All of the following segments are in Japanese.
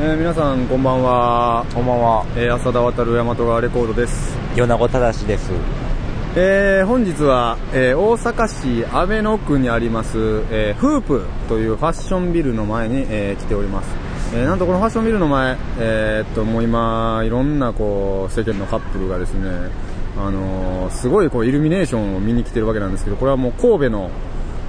えー皆さんこんばんは、こんばんは。えー浅田渡る大和川レコードです、米子正です。えー本日は、えー大阪市阿倍野区にあります、えーフープというファッションビルの前に、えー来ております、えーなんとこのファッションビルの前、えーっともう今いろんなこう世間のカップルがですねあのーすごいこうイルミネーションを見に来てるわけなんですけどこれはもう神戸の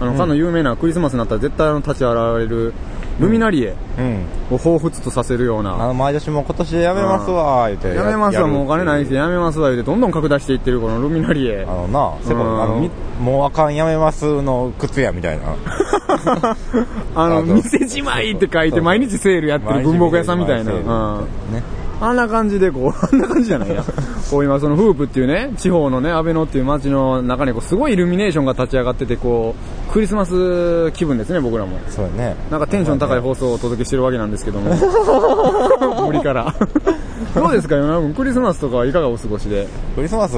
あの、かの有名なクリスマスになったら絶対あの立ち現れるルミナリエうん。を彷彿とさせるような、あの、毎年もう今年でやめますわ、言って。やめますわ、もうお金ないし、ややめますわ、言うて、どんどん拡大していってる、このルミナリエあ。のな、せこうんあの、みもうあかんやめますの靴やみたいな。あの、店じまいって書いて、毎日セールやってる文房具屋さんみたいな。うん。ね。あんな感じで、こう、あんな感じじゃないや。こう今、そのフープっていうね、地方のね、安倍野っていう街の中に、こう、すごいイルミネーションが立ち上がってて、こう、クリスマス気分ですね、僕らも。そうやね。なんかテンション高い放送をお届けしてるわけなんですけども。無理から。どうですか、ヨナ君。クリスマスとかはいかがお過ごしで？クリスマス、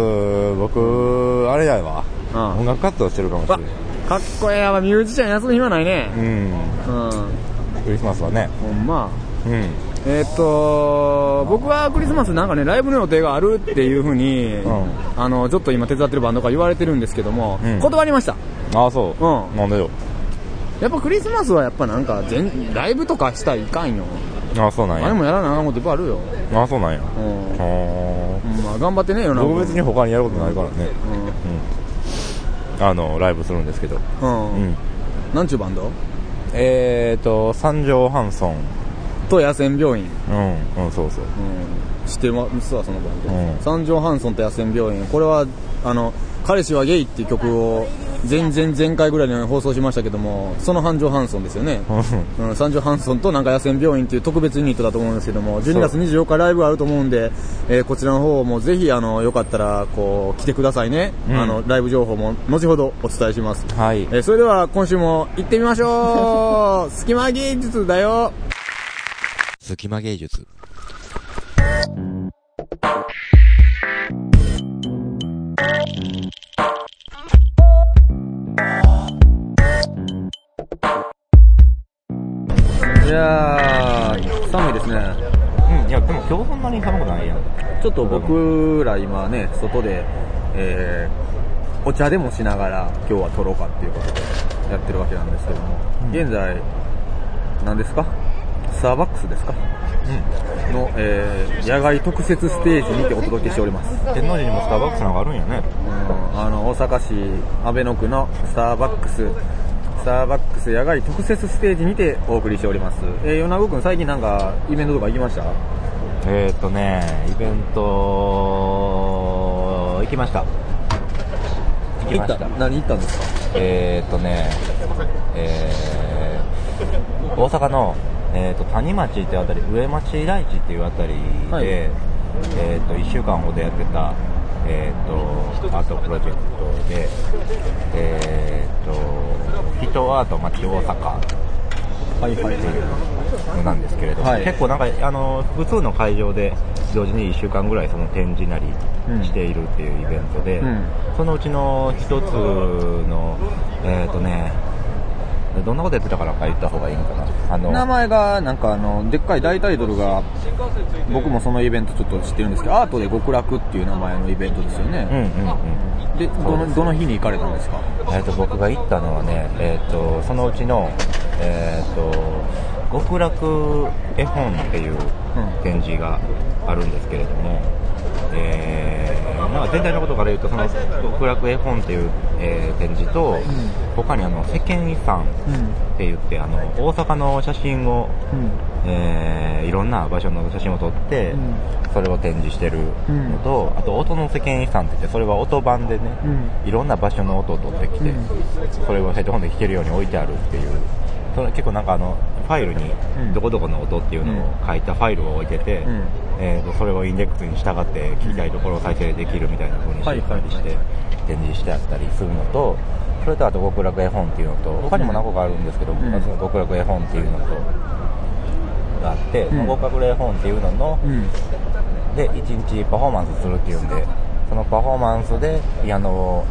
僕、あれやわ。あ音楽活動してるかもしれわない。かっこええやわ、ミュージシャン休む暇ないね。うん。うん。クリスマスはね。ほんま。うん。えーっと、僕はクリスマスなんかね、ライブの予定があるっていう風に、んあの、ちょっと今手伝ってるバンドから言われてるんですけども、うん断りました。ああ、そう。うんなんでよ。やっぱクリスマスはやっぱなんか全、ライブとかしたらいかんよ。ああ、そうなんや。あれもやらなあかんこといっぱいあるよ。ああ、そうなんや。うん。まあ頑張ってね、よあ。な。僕別に他にやることないからね。うん。あの、ライブするんですけど。うん。うん。うん。なんちゅうバンド？えーと、三条ハンソン。と野戦病院。うん、うん、そうそう。うん。知ってますわ、そのバンド。うん三条ハンソンと野戦病院。これは、あの、彼氏はゲイっていう曲を、前々前回ぐらいに放送しましたけども、その三条ハンソンですよね。うん、三条ハンソンとなんか野戦病院っていう特別ユニットだと思うんですけども、12月24日ライブがあると思うんで、えーこちらの方もぜひ、あの、よかったら、こう、来てくださいね。うんあの、ライブ情報も後ほどお伝えします。はい。えーそれでは今週も行ってみましょう隙間芸術だよ隙間芸術。いやー、寒いですね。うん、いや、でも今日そんなに寒くないやん。ちょっと僕ら今ね、外で、えー、お茶でもしながら今日は撮ろうかっていうことでやってるわけなんですけども、うん現在、何ですか？スターバックスですか？の、えー、野外特設ステージにてお届けしております。うん。天王寺にもスターバックスなんかあるんやね。うんあの、大阪市阿倍野区のスターバックス、スターバックス野外特設ステージにてお送りしております。えー、米子くん最近なんかイベントとか行きました？えーとね、イベント、行きました。行きました。何行ったんですか？えーとね、えー、大阪の、えーと、谷町っていうあたり、上町台地っていうあたりで、はい。えーと、1週間ほどやってた、えーと、アートプロジェクトで、えーと、人アート町大阪はいはい。っていうのなんですけれども、はい。結構なんかあの複数の会場で同時に1週間ぐらいその展示なりしているっていうイベントで、うん。そのうちの一つのえっ、とねどんなことやってたからか言った方がいいのかな。あの名前がなんかあのでっかい大タイトルが僕もそのイベントちょっと知ってるんですけどアートで極楽っていう名前のイベントですよね、うんうんうんでどのどの日に行かれたんですか？えー、と僕が行ったのはね、えー、とそのうちの、えー、と極楽絵本っていう展示があるんですけれども、えー全体のことから言うとその極楽絵本っていう、えー展示と、他にあの世間遺産って言ってあの大阪の写真を、えーいろんな場所の写真を撮って、うん。それを展示してるのと、あと音の世間遺産って言ってそれは音版でね、いろんな場所の音を取ってきて、それをヘッドホンで聴けるように置いてあるっていうそれ結構なんかあのファイルにうん。どこどこの音っていうのを書いたファイルを置いてて、うんえーとそれをインデックスに従って聞きたいところを再生できるみたいな風にしてたりして展示してあったりするのとそれとあと極楽絵本っていうのと他にも何個かあるんですけど、ん。まず極楽絵本っていうのとがあって、うん。極楽絵本っていうのの、うん。で1日パフォーマンスするっていうんでそのパフォーマンスでピアノを、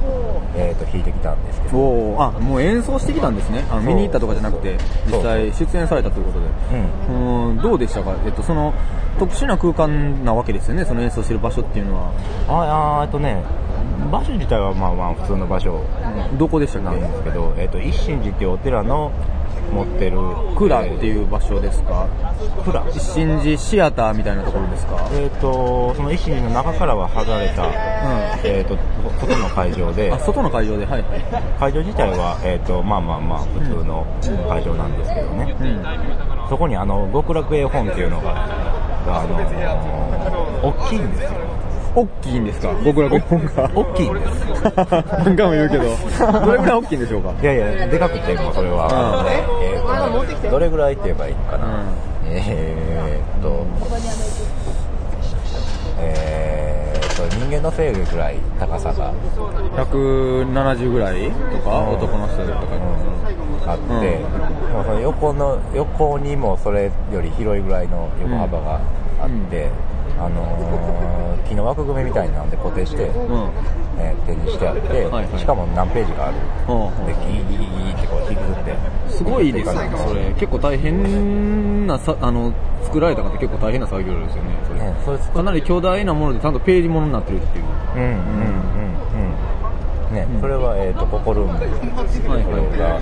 えー、と弾いてきたんですけど。おおあもう演奏してきたんですね。あ見に行ったとかじゃなくて実際出演されたということで。うん。うん。どうでしたか、えっと、その特殊な空間なわけですよね。その演奏してる場所っていうのは。ああえっとね場所自体はまあまあ普通の場所どこでしたっなんけですけど、えっと一心寺っていうお寺の持ってる。蔵っていう場所ですか？蔵一心寺シアターみたいなところですか？えっとその一心寺の中からは剥がれた、うえっと外の会場で。外の会場ではい。はい会場自体は、えっとまあまあまあ普通の会場なんですけどね、うん。そこにあの極楽絵本っていうのががあの大きいんですよ大きいんですか？極楽本が大きいんです。何回も言うけど。どれぐらい大きいんでしょうか？いやいやでかくてもうそれは、うんえーとどれぐらいって言えばいいかな、うんえーっとえーっと人間のせいぐらい高さが、170ぐらいとか、うん。男の人とか、あって、うん。でもその横の横にもそれより広いぐらいの横幅があって、あのー木の枠組みみたいなんで固定して、うん。えー展示してあって、はいはい。しかも何ページかある、うんうん。でギーギーギーってこう引きずって。すごいですね。それ結構大変なさあの作られた方結構大変な作業ですよねそれ、ねそれかなり巨大なものでちゃんとページものになってるっていう。うんうんうんうんね、それは、えー、とココルームこれが、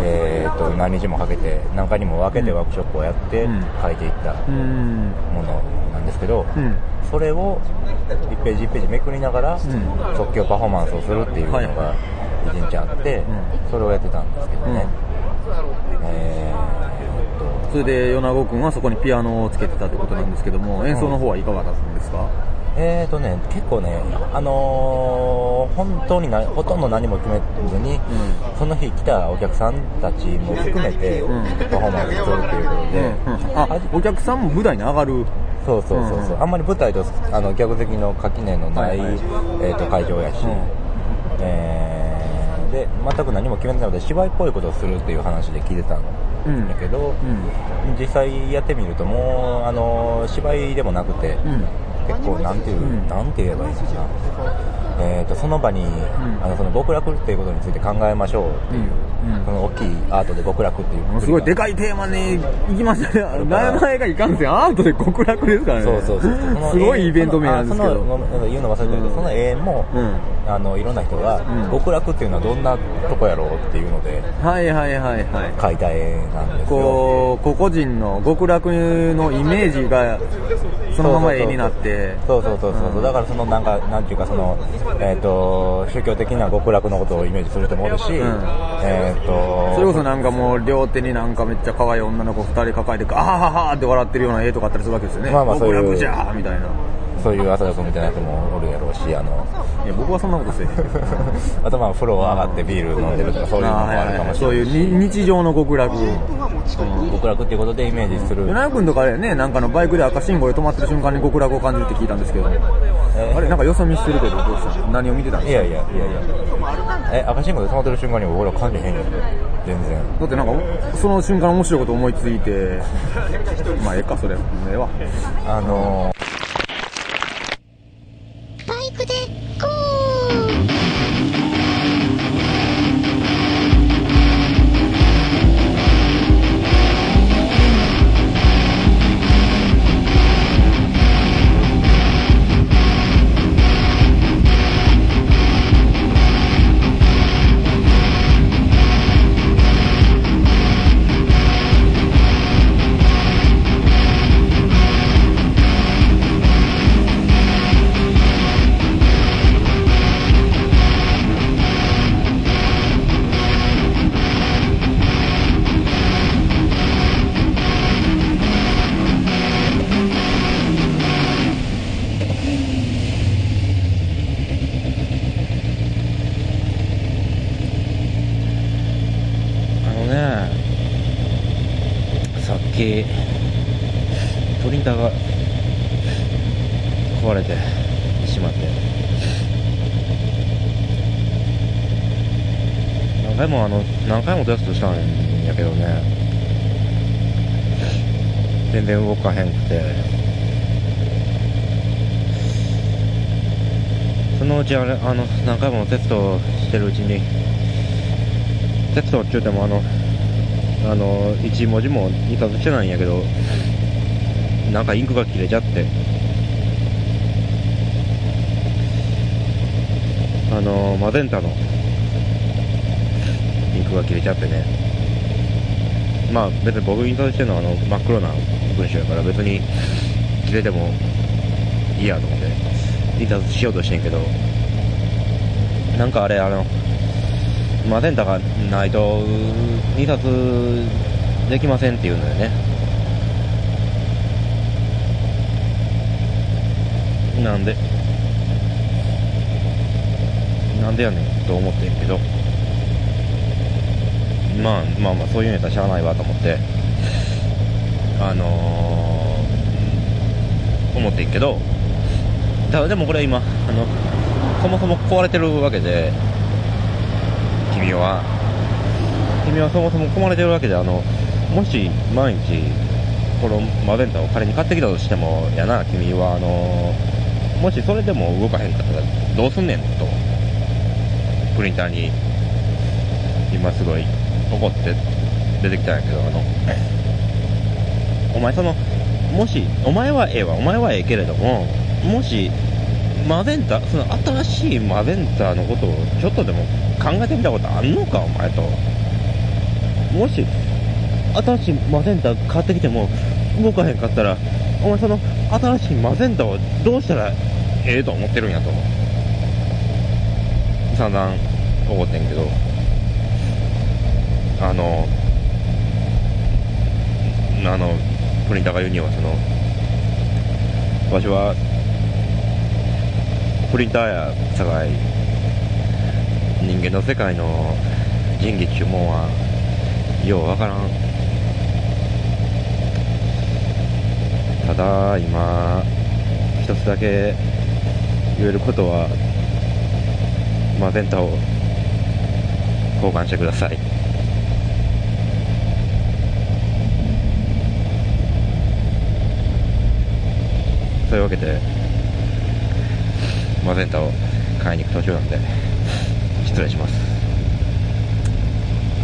えー、と何日もかけて何回にも分けてワークショップをやってうん。書いていったうん。ものですけど、うん。それを1ページ1ページめくりながら、ん。即興パフォーマンスをするっていうのはいが1日あって、ん。それをやってたんですけどね、うん。えーっと。それで米子君はそこにピアノをつけてたってことなんですけども演奏の方はいかがだったんですか、えーとね、結構ね、あのー本当になほとんど何も決めずに、その日来たお客さんたちも含めて、うん。パフォーマンスするっていうことで、うん。あお客さんも舞台に上がるそうそうそうそう、うん。あんまり舞台とあの客席の垣根のない、はいはい。えー、と会場やし、うん。えーで全く何も決めてないので芝居っぽいことをするっていう話で聞いてたんだけど、うん。実際やってみるともうあの芝居でもなくて、うん。結構なんていう、うん。なんて言えばいいのかな、えー、とその場に、あのその極楽っていうことについて考えましょうっていう、うん。その大きいアートで極楽っていうすごいでかかいテーマに行きましたね名前がいかんせんアートで極楽ですからね。そうそうそうすごいイベント名なんですけど。言うの忘れたけど、うん。その絵も、うんあのいろんな人が、うん。極楽っていうのはどんなとこやろうっていうのではいはいはいはい。描いた絵なんですよ。こう個々人の極楽のイメージがそのまま絵になって。そうそうそうそう、う。んだからそのなんかなんていうかそのえっ、と宗教的な極楽のことをイメージする人もおるし、ん。えっ、とそれこそなんかもう両手になんかめっちゃ可愛い女の子二人抱えてあはははって笑ってるような絵とかあったりするわけですよね。まあまあそういう極楽じゃーみたいなそういう朝田君みたいな人もおるやろうしあのいや僕はそんなことせえへんけど。あとまあ風呂上がってビール飲んでるとかそういうのもあるかもしれない。そういうに日常の極楽。極楽っていうことでイメージする。米田君とかでねなんかのバイクで赤信号で止まってる瞬間に極楽を感じるって聞いたんですけど。えあれなんかよそ見してるけどどうした？の何を見てたんですか？いやいやいやいや。え赤信号で止まってる瞬間に俺は感じへんよ全然。だってなんかその瞬間面白いこと思いついて。まあええかそれええわ。あのバテストしてるうちに、テストって言ってもあの、あの、一文字も印刷してないんやけど、なんかインクが切れちゃって、あの、マゼンタのインクが切れちゃってね。まあ別に僕印刷してるのはあの真っ黒な文章やから別に切れてもいいやと思って印刷しようとしてんけど、なんかあれあの、マゼンタがないと印刷できませんって言うのよね。なんで、なんでやねんと思ってんけど、まあまあまあそういうんやったらしゃあないわと思って、あのー思ってんけど、ただでもこれ今、あの、そもそも壊れてるわけで、君は、君はそもそも壊れてるわけで、あの、もし毎日、このマゼンタを仮に買ってきたとしても、やな、君は、あの、もしそれでも動かへんかったらどうすんねんと、プリンターに、今すごい怒って出てきたんやけど、あの、お前その、もし、お前はええわ、お前はええけれども、もし、マゼンタ、その新しいマゼンタのことをちょっとでも考えてみたことあんのか、お前と。もし、新しいマゼンタ買ってきても動かへんかったら、お前その新しいマゼンタをどうしたらええと思ってるんやと。散々怒ってんけど、あの、あの、プリンターが言うには、その、わしは、プリンターやさかい、人間の世界の仁義注文は、ようわからん。ただ、今、一つだけ言えることは、マゼンタを交換してください。そういうわけで、マゼンタを買いに行く途中なんで、失礼します。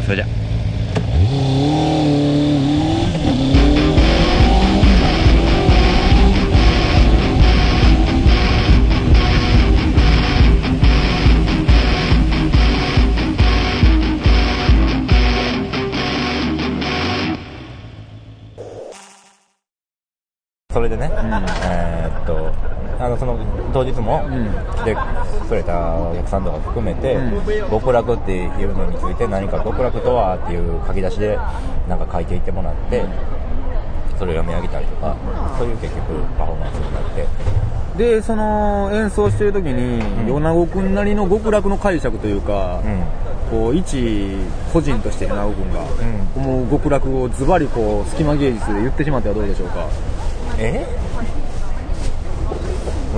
それじゃ。くれたお客さんとか含めて、う極楽っていうのについて何か極楽とはっていう書き出しでなんか書いていってもらって、それを読み上げたりとか、そういう結局パフォーマンスになって、で、その演奏してる時に、ん。米子くんなりの極楽の解釈というか、うん。こう、一個人として米子くんが、もう極楽をズバリこう、隙間芸術で言ってしまってはどうでしょうか。え？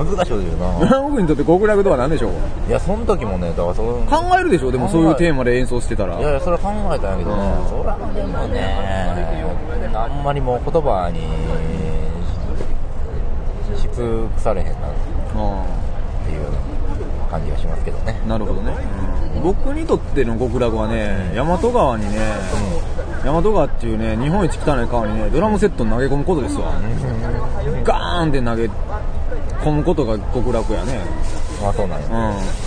難しいこと言うな。米子くんにとって極楽とは何でしょう？いや、その時もね、だからその、考えるでしょ？でもそういうテーマで演奏してたら。いやいや、それは考えたんやけどね、うんそれはでもね、あんまりもう言葉にし尽くされへんなっあていう感じがしますけどね。あなるほどね。僕にとっての極楽はね、大和川にね、大和川っていうね、日本一汚い川にね、ドラムセット投げ込むことですわ。ガーンって投げ込むことが極楽やね。まあそうなんうん。や。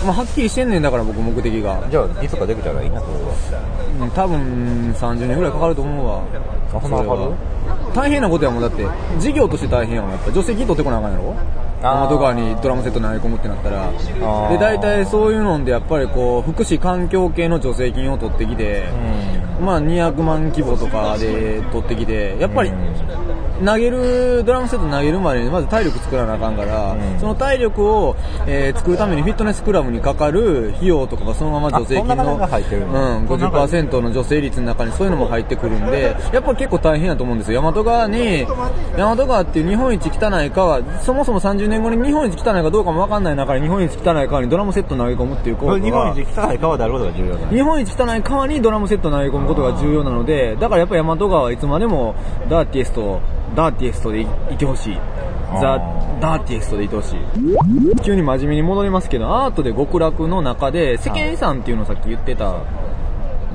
まあ、はっきりしてんねんだから僕目的が。じゃあ、いつかできたらいいな、それは。うん多分30年ぐらいかかると思うわ。あそんなかかる？大変なことやもん、だって、事業として大変やもん、やっぱ。助成金取ってこなあかんやろ？あー大和川にドラムセット投げ込むってなったら。ーで、大体そういうので、やっぱりこう、福祉環境系の助成金を取ってきて、まあ200万規模とかで取ってきて、やっぱり、投げる、ドラムセット投げるまでにまず体力作らなあかんから、うん。その体力を、えー作るためにフィットネスクラブにかかる費用とかがそのまま助成金の、あそんな金が入ってるんだ。うん、50%の助成率の中にそういうのも入ってくるんで、やっぱ結構大変やと思うんですよ。大和川に、大和川っていう日本一汚い川、そもそも30年後に日本一汚いかどうかもわかんない中で日本一汚い川にドラムセット投げ込むっていう行為これ日本一汚い川であることが重要なん日本一汚い川にドラムセット投げ込むことが重要なので、だからやっぱ大和川はいつまでも dirtiest、dirtiest でいいてほしい。 the dirtiest でいてほしい。急に真面目に戻りますけど、アートで極楽の中で、世間遺産っていうのをさっき言ってた、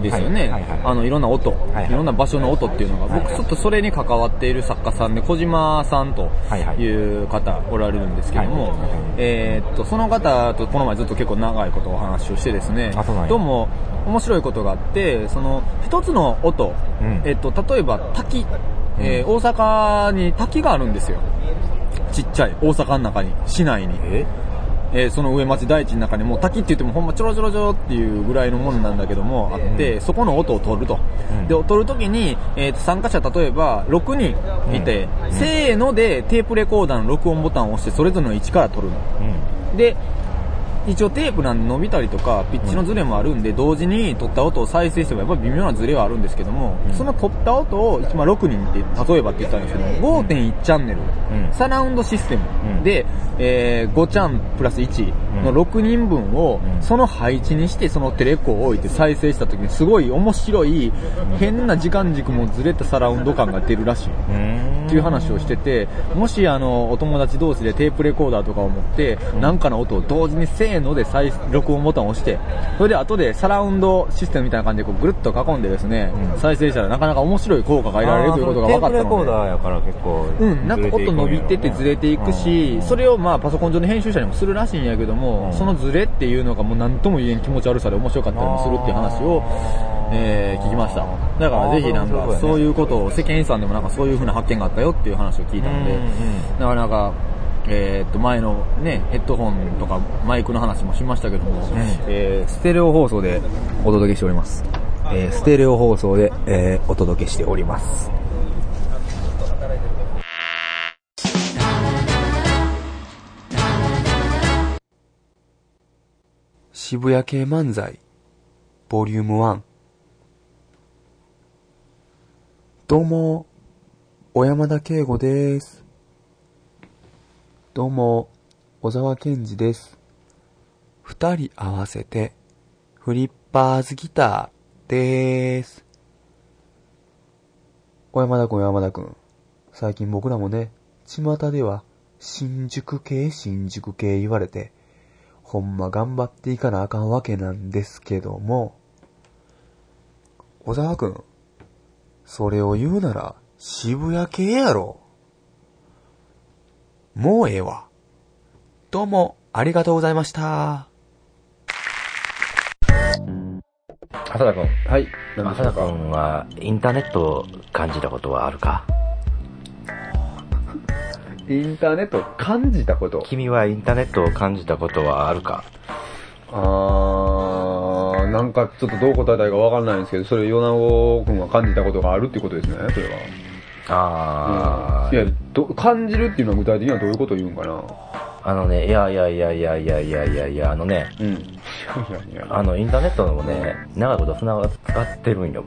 ですよね、はいはいはいあのいろんな音、いはい。いろんな場所の音っていうのが、僕ちょっとそれに関わっている作家さんで小島さんとはいう方おられるんですけども、はい。えーっとその方とこの前ずっと結構長いことお話をしてですねどうも面白いことがあってその一つの音、うん。えっと例えば滝、えー大阪に滝があるんですよ。ちっちゃい大阪の中に市内にええーその上町大地の中にもう滝って言ってもほんまちょろちょろちょろっていうぐらいのものなんだけどもあって、そこの音を取ると。うんで、取るときに、えーと参加者例えば6人いて、せーのでテープレコーダーの録音ボタンを押してそれぞれの位置から取るの。うん。で、一応テープなんで伸びたりとか、ピッチのズレもあるんで、同時に取った音を再生してもやっぱり微妙なズレはあるんですけども、うん。その取った音を、まあ、6人って、例えばって言ったんですけども、5.1チャンネル、うん。サラウンドシステムうん。で、えー5チャンプラス1の6人分をうん、その配置にして、そのテレコを置いて再生した時に、すごい面白い、変な時間軸もずれたサラウンド感が出るらしい。うん。っていう話をしてて、もしあの、お友達同士でテープレコーダーとかを持って、なんかの音を同時にせーので再録音ボタンを押して、それで後でサラウンドシステムみたいな感じでこうぐるっと囲んでですね、うん再生したらなかなか面白い効果が得られるということが分かったテープレコーので。ダーやから結構。うん、なんか音伸びててずれていくし、それをまあパソコン上の編集者にもするらしいんやけども、うんそのずれっていうのがもう何とも言えん気持ち悪さで面白かったりもするっていう話を、えー聞きました。だからぜひなんかそういうことを世間遺産でもなんかそういう風な発見があったよっていう話を聞いたので、なかなか、えーっと前のね、ヘッドホンとかマイクの話もしましたけども、えーステレオ放送でお届けしております。えーステレオ放送で、えーお届けしております。渋谷系漫才、ボリューム1。どうも、小山田圭吾です。どうも、小沢健二です。二人合わせて、フリッパーズギターでーす。小山田くん、山田くん。最近僕らもね、巷では、新宿系、新宿系言われて、ほんま頑張っていかなあかんわけなんですけども、小沢くん、それを言うなら渋谷系やろ。もうええわ。どうも、ありがとうございました。浅田君。はい。浅田君はインターネットを感じたことはあるか？インターネットを感じたこと君はインターネットを感じたことはあるか？あー、なんかちょっとどう答えたらいいかわかんないんですけど、それ、米子くんは感じたことがあるっていうことですね、それは。あうんいやど、感じるっていうのは具体的にはどういうことを言うんかな？あのね、いやいやいやいやいやいやいやいや、あのね、うん。あの、インターネットのね、長いこと繋がってるんよ。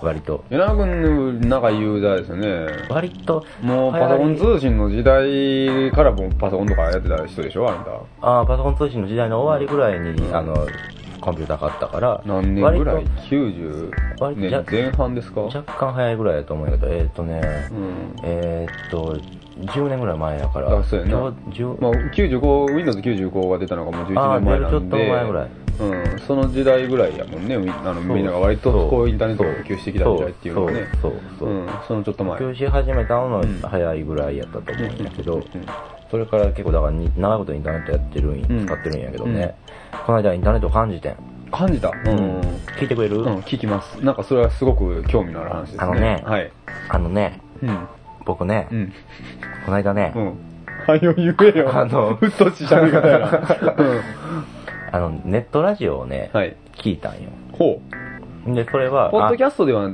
割と。米子くんの長いユーザーですよね。割と、もうパソコン通信の時代からもうパソコンとかやってた人でしょあんた。あーパソコン通信の時代の終わりぐらいに、あの、コンピューター買ったから、何年ぐらい？割 ?90 割とじゃ年前半ですか？と若干早いぐらいだと思うけど、えーっ、とね、うん。えーっと、10年ぐらい前やから、あそうやな。ちょう10まあ、95、Windows 95が出たのがもう11あ年前なんで。ーちょっと前ぐらい。うん、その時代ぐらいやもんね、みあのみんなが割とこうインターネットを普及してきた時代っていうのはね。そう。そう。そう。う。ん、そのちょっと前。普及し始めたのうん。の早いぐらいやったと思うんだけど、うんそれから結構だからに長いことインターネットやってるん、うん使ってるんやけどね、この間インターネットを感じてん。感じた。うん。聞いてくれる、うん、聞きます。なんかそれはすごく興味のある話ですね。あのねはい。あのね、うん。僕ね、うん。この間ね、うん。はよ言えよ。あのうっとししゃべり方やな。うん。あの、ネットラジオをね、はい。聞いたんよ。ほう。で、それは、ポッドキャストでは、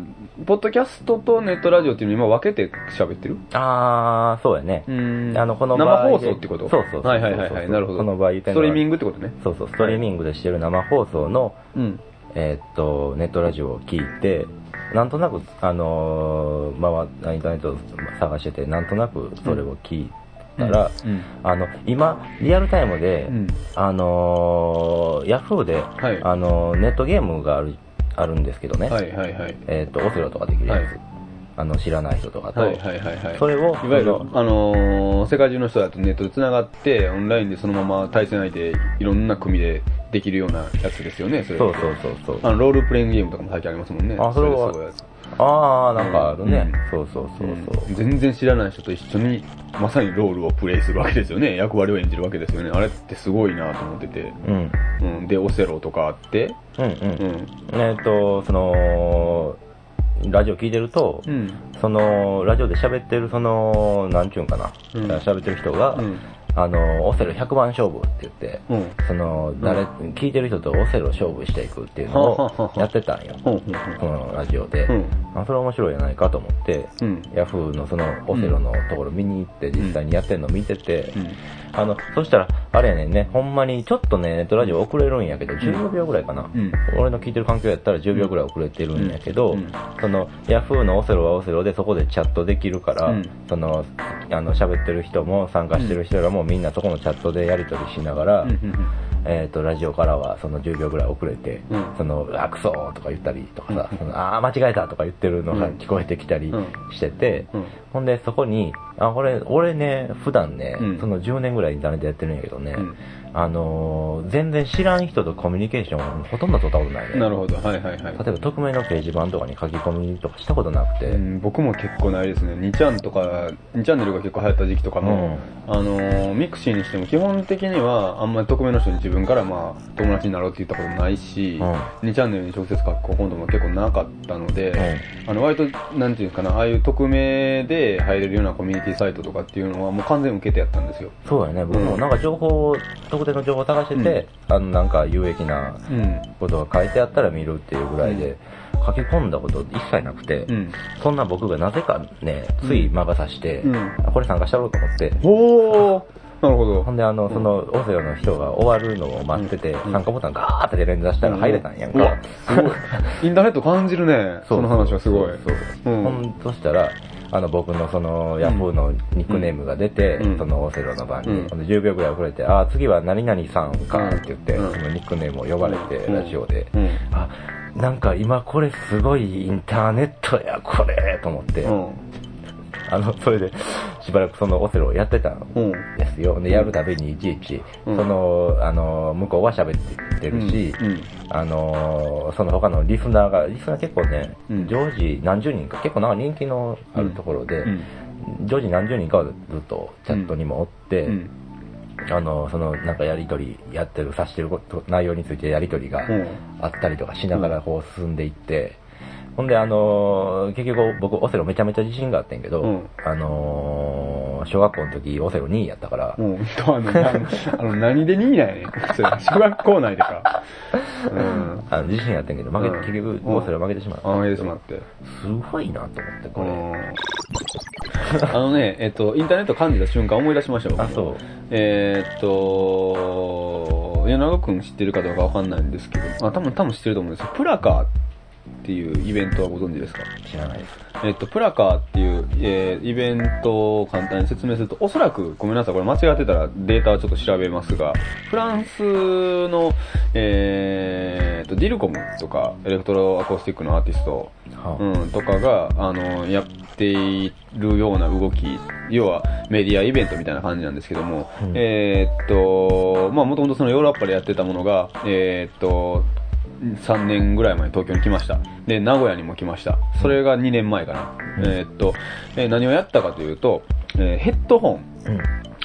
ポッドキャストとネットラジオっていうのを今分けて喋ってる？ああー、そうやね。んあの、この生で放送ってこと？そうそうはいはいはいはい。なるほど。この場合言ってんストリーミンググってことね。そうそう、ストリーミングでしてる生放送の、うん。えーっと、ネットラジオを聞いて、なんとなく、あのー、まあ、インターネットを探してて、なんとなくそれを聞いたら、うん。あの、今、リアルタイムで、うん。あのー、ヤフーで、はいあのーネットゲームがある、あるんですけどね。はいはいはい。えーっと、オセロとかできるやつ。はいあの、知らない人とかと。はいはいはいはい。それを、いわゆるあのー世界中の人だとネットで繋がって、オンラインでそのまま対戦相手、いろんな組でできるようなやつですよね、それそうそうそうそう。あの、ロールプレイングゲームとかも最近ありますもんね。あそれはういうやつああ、なんかあるね。うそうそうそうそう。うん全然知らない人と一緒に、まさにロールをプレイするわけですよね。役割を演じるわけですよね。あれってすごいなと思ってて。うん。うん。で、オセロとかあって、うんうん。うん。えっと、その、ラジオ聞いてると、うん。その、ラジオで喋ってる、その、なんちゅうんかな、うん喋ってる人が、うん。あの、オセロ100番勝負って言って、うん。その、誰、聞いてる人とオセロ勝負していくっていうのをやってたんよ。ほん。のラジオで。うん。あそれ面白いじゃないかと思って、うん。ヤフーのそのオセロのところ見に行って、実際にやってんの見てて、うん。あの、そしたら、あれやねんね、ほんまにちょっとね、ネットラジオ遅れるんやけど、15秒ぐらいかな。うん。俺の聞いてる環境やったら10秒ぐらい遅れてるんやけど、うん。その、ヤフーのオセロはオセロでそこでチャットできるから、うん。その、あの、喋ってる人も参加してる人らもみんなそこのチャットでやり取りしながら、うん。えっ、と、ラジオからはその10秒ぐらい遅れて、うん。その、あ、クソーとか言ったりとかさ、うんそのあー、間違えたとか言ってるのがうん。聞こえてきたりうん。してて、うん。ほんでそこに、あ、これ、俺ね、普段ね、うん。その10年ぐらいインターネットやってるんやけどね、うんあのー全然知らん人とコミュニケーションほとんど取ったことないね。なるほど。はいはいはい。例えば匿名の掲示板とかに書き込みとかしたことなくて、うん、僕も結構ないですね。2ちゃんとか、2チャンネルが結構流行った時期とかも、あのーミクシーにしても基本的にはあんまり匿名の人に自分からまあ友達になろうって言ったことないし、うん2チャンネルに直接書くことも結構なかったので、あの割と、なんていうかな、ああいう匿名で入れるようなコミュニティサイトとかっていうのはもう完全受けてやったんですよ。そうやね、僕もなんか情報、特定の情報を探してて、あの、なんか有益な。ことが書いてあったら見るっていうぐらいで、書き込んだこと一切なくて、うん。そんな僕がなぜかね、つい魔が差して、うんこれ参加したろうと思って、おーなるほどほん。であの、その、オセロの人が終わるのを待ってて、うん参加ボタンガーって連打したら入れたんやんか。うわすごい。インターネット感じるね。その話はすごい。そうそううんほんとしたら、あの、僕のその、ヤフーのニックネームが出て、うん。そのオセロの番に、うん。ほんで10秒ぐらい遅れて、あ、次は何々さんかって言って、うん。そのニックネームを呼ばれて、うん。ラジオで、うん。あ、なんか今これすごいインターネットや、これと思って、うん。あの、それで、しばらくそのオセロをやってたんうん。ですよ。で、やるたびにいちいち、うん。その、あの、向こうは喋ってるし、うん。あの、その他のリスナーが、リスナー結構ね、うん。常時何十人か、結構なんか人気のあるところで、うん。常時何十人かはずっとチャットにもおって、うん。あの、その、なんかやりとり、やってる、指してること、内容についてやりとりがうん。あったりとかしながらこう進んでいって、ほんで、あのー結局僕、オセロめちゃめちゃ自信があってんけど、うんあのー小学校の時、オセロ2位やったから、うん。あの、なあの何で2位なんやねん。小学校内でか。うん。あの自信あってんけど、負けうん結局、うんオセロ負けてしまった。あ、げてしまって。すごいなと思って、これ。うんあのね、えっと、インターネット感じた瞬間思い出しましたよ。僕あ、そう。えーっと、柳川くん知ってるかどうかわかんないんですけど、あ、多分、多分知ってると思うんですよ。プラカーっていうイベントはご存知ですか？知らないです。えっと、プラカーっていう、えーイベントを簡単に説明すると、おそらく、ごめんなさい、これ間違ってたらデータはちょっと調べますが、フランスの、えーっと、ディルコムとか、エレクトロアコースティックのアーティスト、はあ。うん、とかが、あの、やっているような動き、要はメディアイベントみたいな感じなんですけども、うん。えーっと、まあもともとそのヨーロッパでやってたものが、えーっと、3年ぐらい前に東京に来ました。で、名古屋にも来ました。それが2年前かな。うんえーっと、えー何をやったかというと、えーヘッドホン、うん。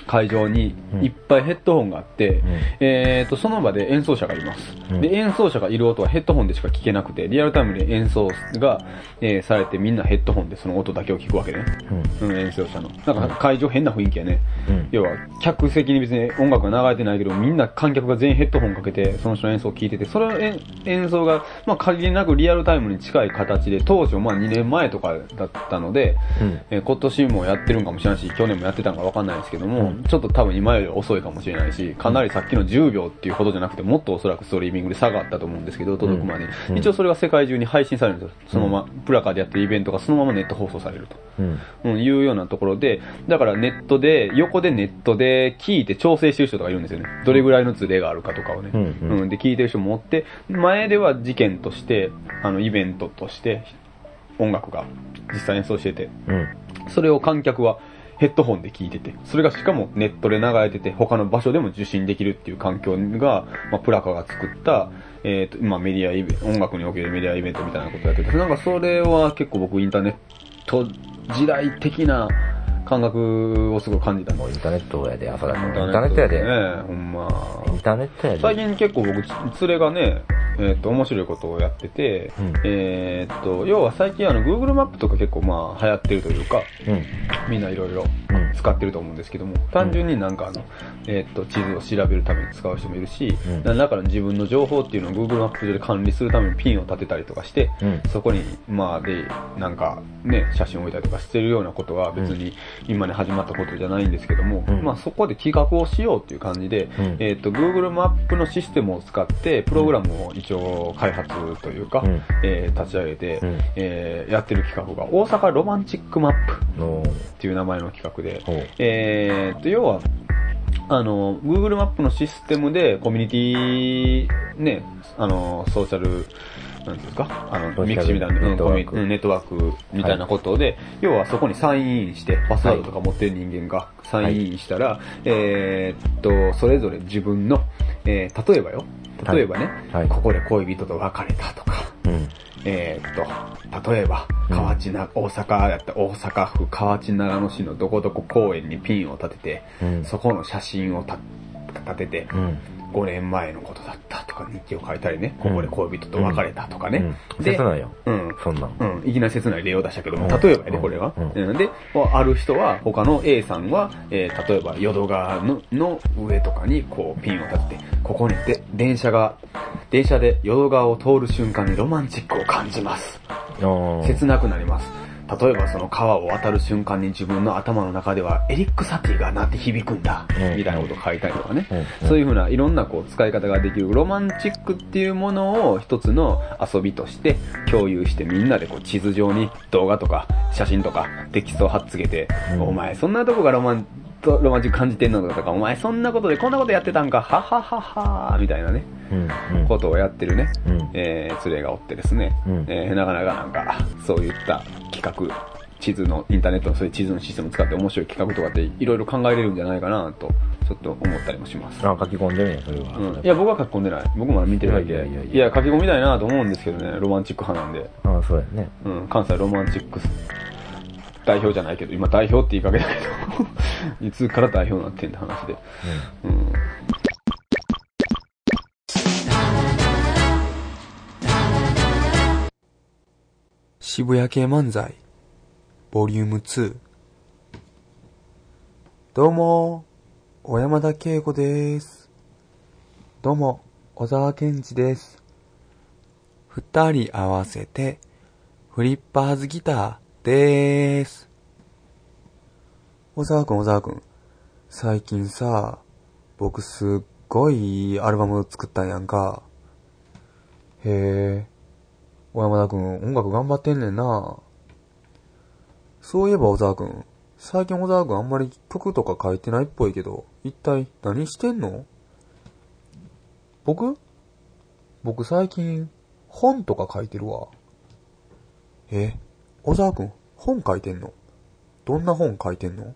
会場にうん。いっぱいヘッドホンがあって、ん。えー、とその場で演奏者がいます、うん。で演奏者がいる音はヘッドホンでしか聞けなくてリアルタイムで演奏が、えーされてみんなヘッドホンでその音だけを聞くわけね、うん。うん、演奏者の。なんか会場変な雰囲気やね、うん。要は客席に別に音楽が流れてないけどみんな観客が全員ヘッドホンかけてその人の演奏を聞いててそれを演演奏が、まあ、限りなくリアルタイムに近い形で当初まあ2年前とかだったので、うん。えー今年もやってるんかもしれないし、去年もやってたのかわかんないですけども、うんちょっと多分今より遅いかもしれないし、かなりさっきの10秒っていうほどじゃなくて、もっとおそらくストリーミングで差があったと思うんですけど、届くまでに。うん一応それが世界中に配信されるんですよ。そのまま、プラカーでやってるイベントがそのままネット放送されると。うん。うん、いうようなところで、だからネットで、横でネットで聞いて調整してる人とかいるんですよね。どれぐらいのズレがあるかとかをね。うんうんで、聞いてる人もおって、前では事件として、あの、イベントとして、音楽が実際演奏してて、うん。それを観客はヘッドホンで聞いてて、それがしかもネットで流れてて、他の場所でも受信できるっていう環境が、まあ、プラカが作った、えっ、と、まあ、メディアイベント、音楽におけるメディアイベントみたいなことやってて、なんかそれは結構僕インターネット時代的な感覚をすごい感じたもうインターネットやで、朝だイインターネットやで。ね、ほんま。インターネットやで。最近結構僕、連れがね、えっ、と、面白いことをやってて、うんえっ、と、要は最近あの、Google マップとか結構まあ流行ってるというか、うん。みんないろいろうん使ってると思うんですけども、単純になんかあの、えっ、と、地図を調べるために使う人もいるし、うん何らかの自分の情報っていうのを Google マップ上で管理するためにピンを立てたりとかして、うん。そこに、まあ、で、なんか、ね、写真を置いたりとかしてるようなことは別に今に始まったことじゃないんですけども、うん。まあそこで企画をしようっていう感じで、うん。えっ、と、Google マップのシステムを使って、プログラムを一応開発というか、うん。えー立ち上げて、うん。えーやってる企画が、大阪ロマンチックマップの、っていう名前の企画で。えーっと、要は、あの、Google マップのシステムでコミュニティ、ね、あの、ソーシャル、なんですか、あの、 mixi みたいな、ネットワークうんコミュうんネットワークみたいなことで、要はそこにサインインして、パスワードとか持ってる人間がサインインしたら、えーっと、それぞれ自分の、えー例えばよ、例えばね、はい。ここで恋人と別れたとか、うん。えーっと、例えば、うん。河内な、大阪やったら大阪府河内長野市のどこどこ公園にピンを立てて、うん。そこの写真をた立てて、うん。5年前のことだったとか日記を書いたりね、ここで恋人と別れたとかね。うん。で切ないよ。うん。そんなん。うん、いきなり切ない例を出したけども、うん例えばやで、これは。うんうんで、ある人は、他の A さんは、えー例えば淀川のの上とかにこうピンを立てて、ここにで電車が、電車で淀川を通る瞬間にロマンチックを感じます。切なくなります。例えばその川を渡る瞬間に自分の頭の中ではエリック・サティがなって響くんだ、うん。みたいなことを書いたりとかね。うん。そういうふうないろんなこう使い方ができる。ロマンチックっていうものを一つの遊びとして共有してみんなでこう地図上に動画とか写真とかテキストを貼っつけて、うん。お前そんなとこがロマンとロマンチック感じてんのとか、お前そんなことでこんなことやってたんか、ははははみたいなね、うん。うん。ことをやってるね、うん。えー、連れがおってですね、うんえーなかなかなんか、そういった企画、地図の、インターネットのそういう地図のシステムを使って面白い企画とかっていろいろ考えれるんじゃないかなと、ちょっと思ったりもします。あ、書き込んでるんや、それは。うん、いや、僕は書き込んでない。僕も見てるだけ。いやいやいや書き込みたいなと思うんですけどね、ロマンチック派なんで。あそうやね。うん、関西ロマンチックス代表じゃないけど、今代表って言いかけたけど、いつから代表になってんって話で。うん。渋谷系漫才、ボリューム2。どうも、小山田圭吾です。どうも、小沢健二です。二人合わせて、フリッパーズギターでーす。小沢くん、小沢くん。最近さ、僕すっごいいいアルバム作ったんやんか。へえ。小山田くん、音楽頑張ってんねんな。そういえば小沢くん、最近小沢くんあんまり曲とか書いてないっぽいけど、一体何してんの？僕？僕最近本とか書いてるわ。え、小沢くん、本書いてんの？どんな本書いてんの？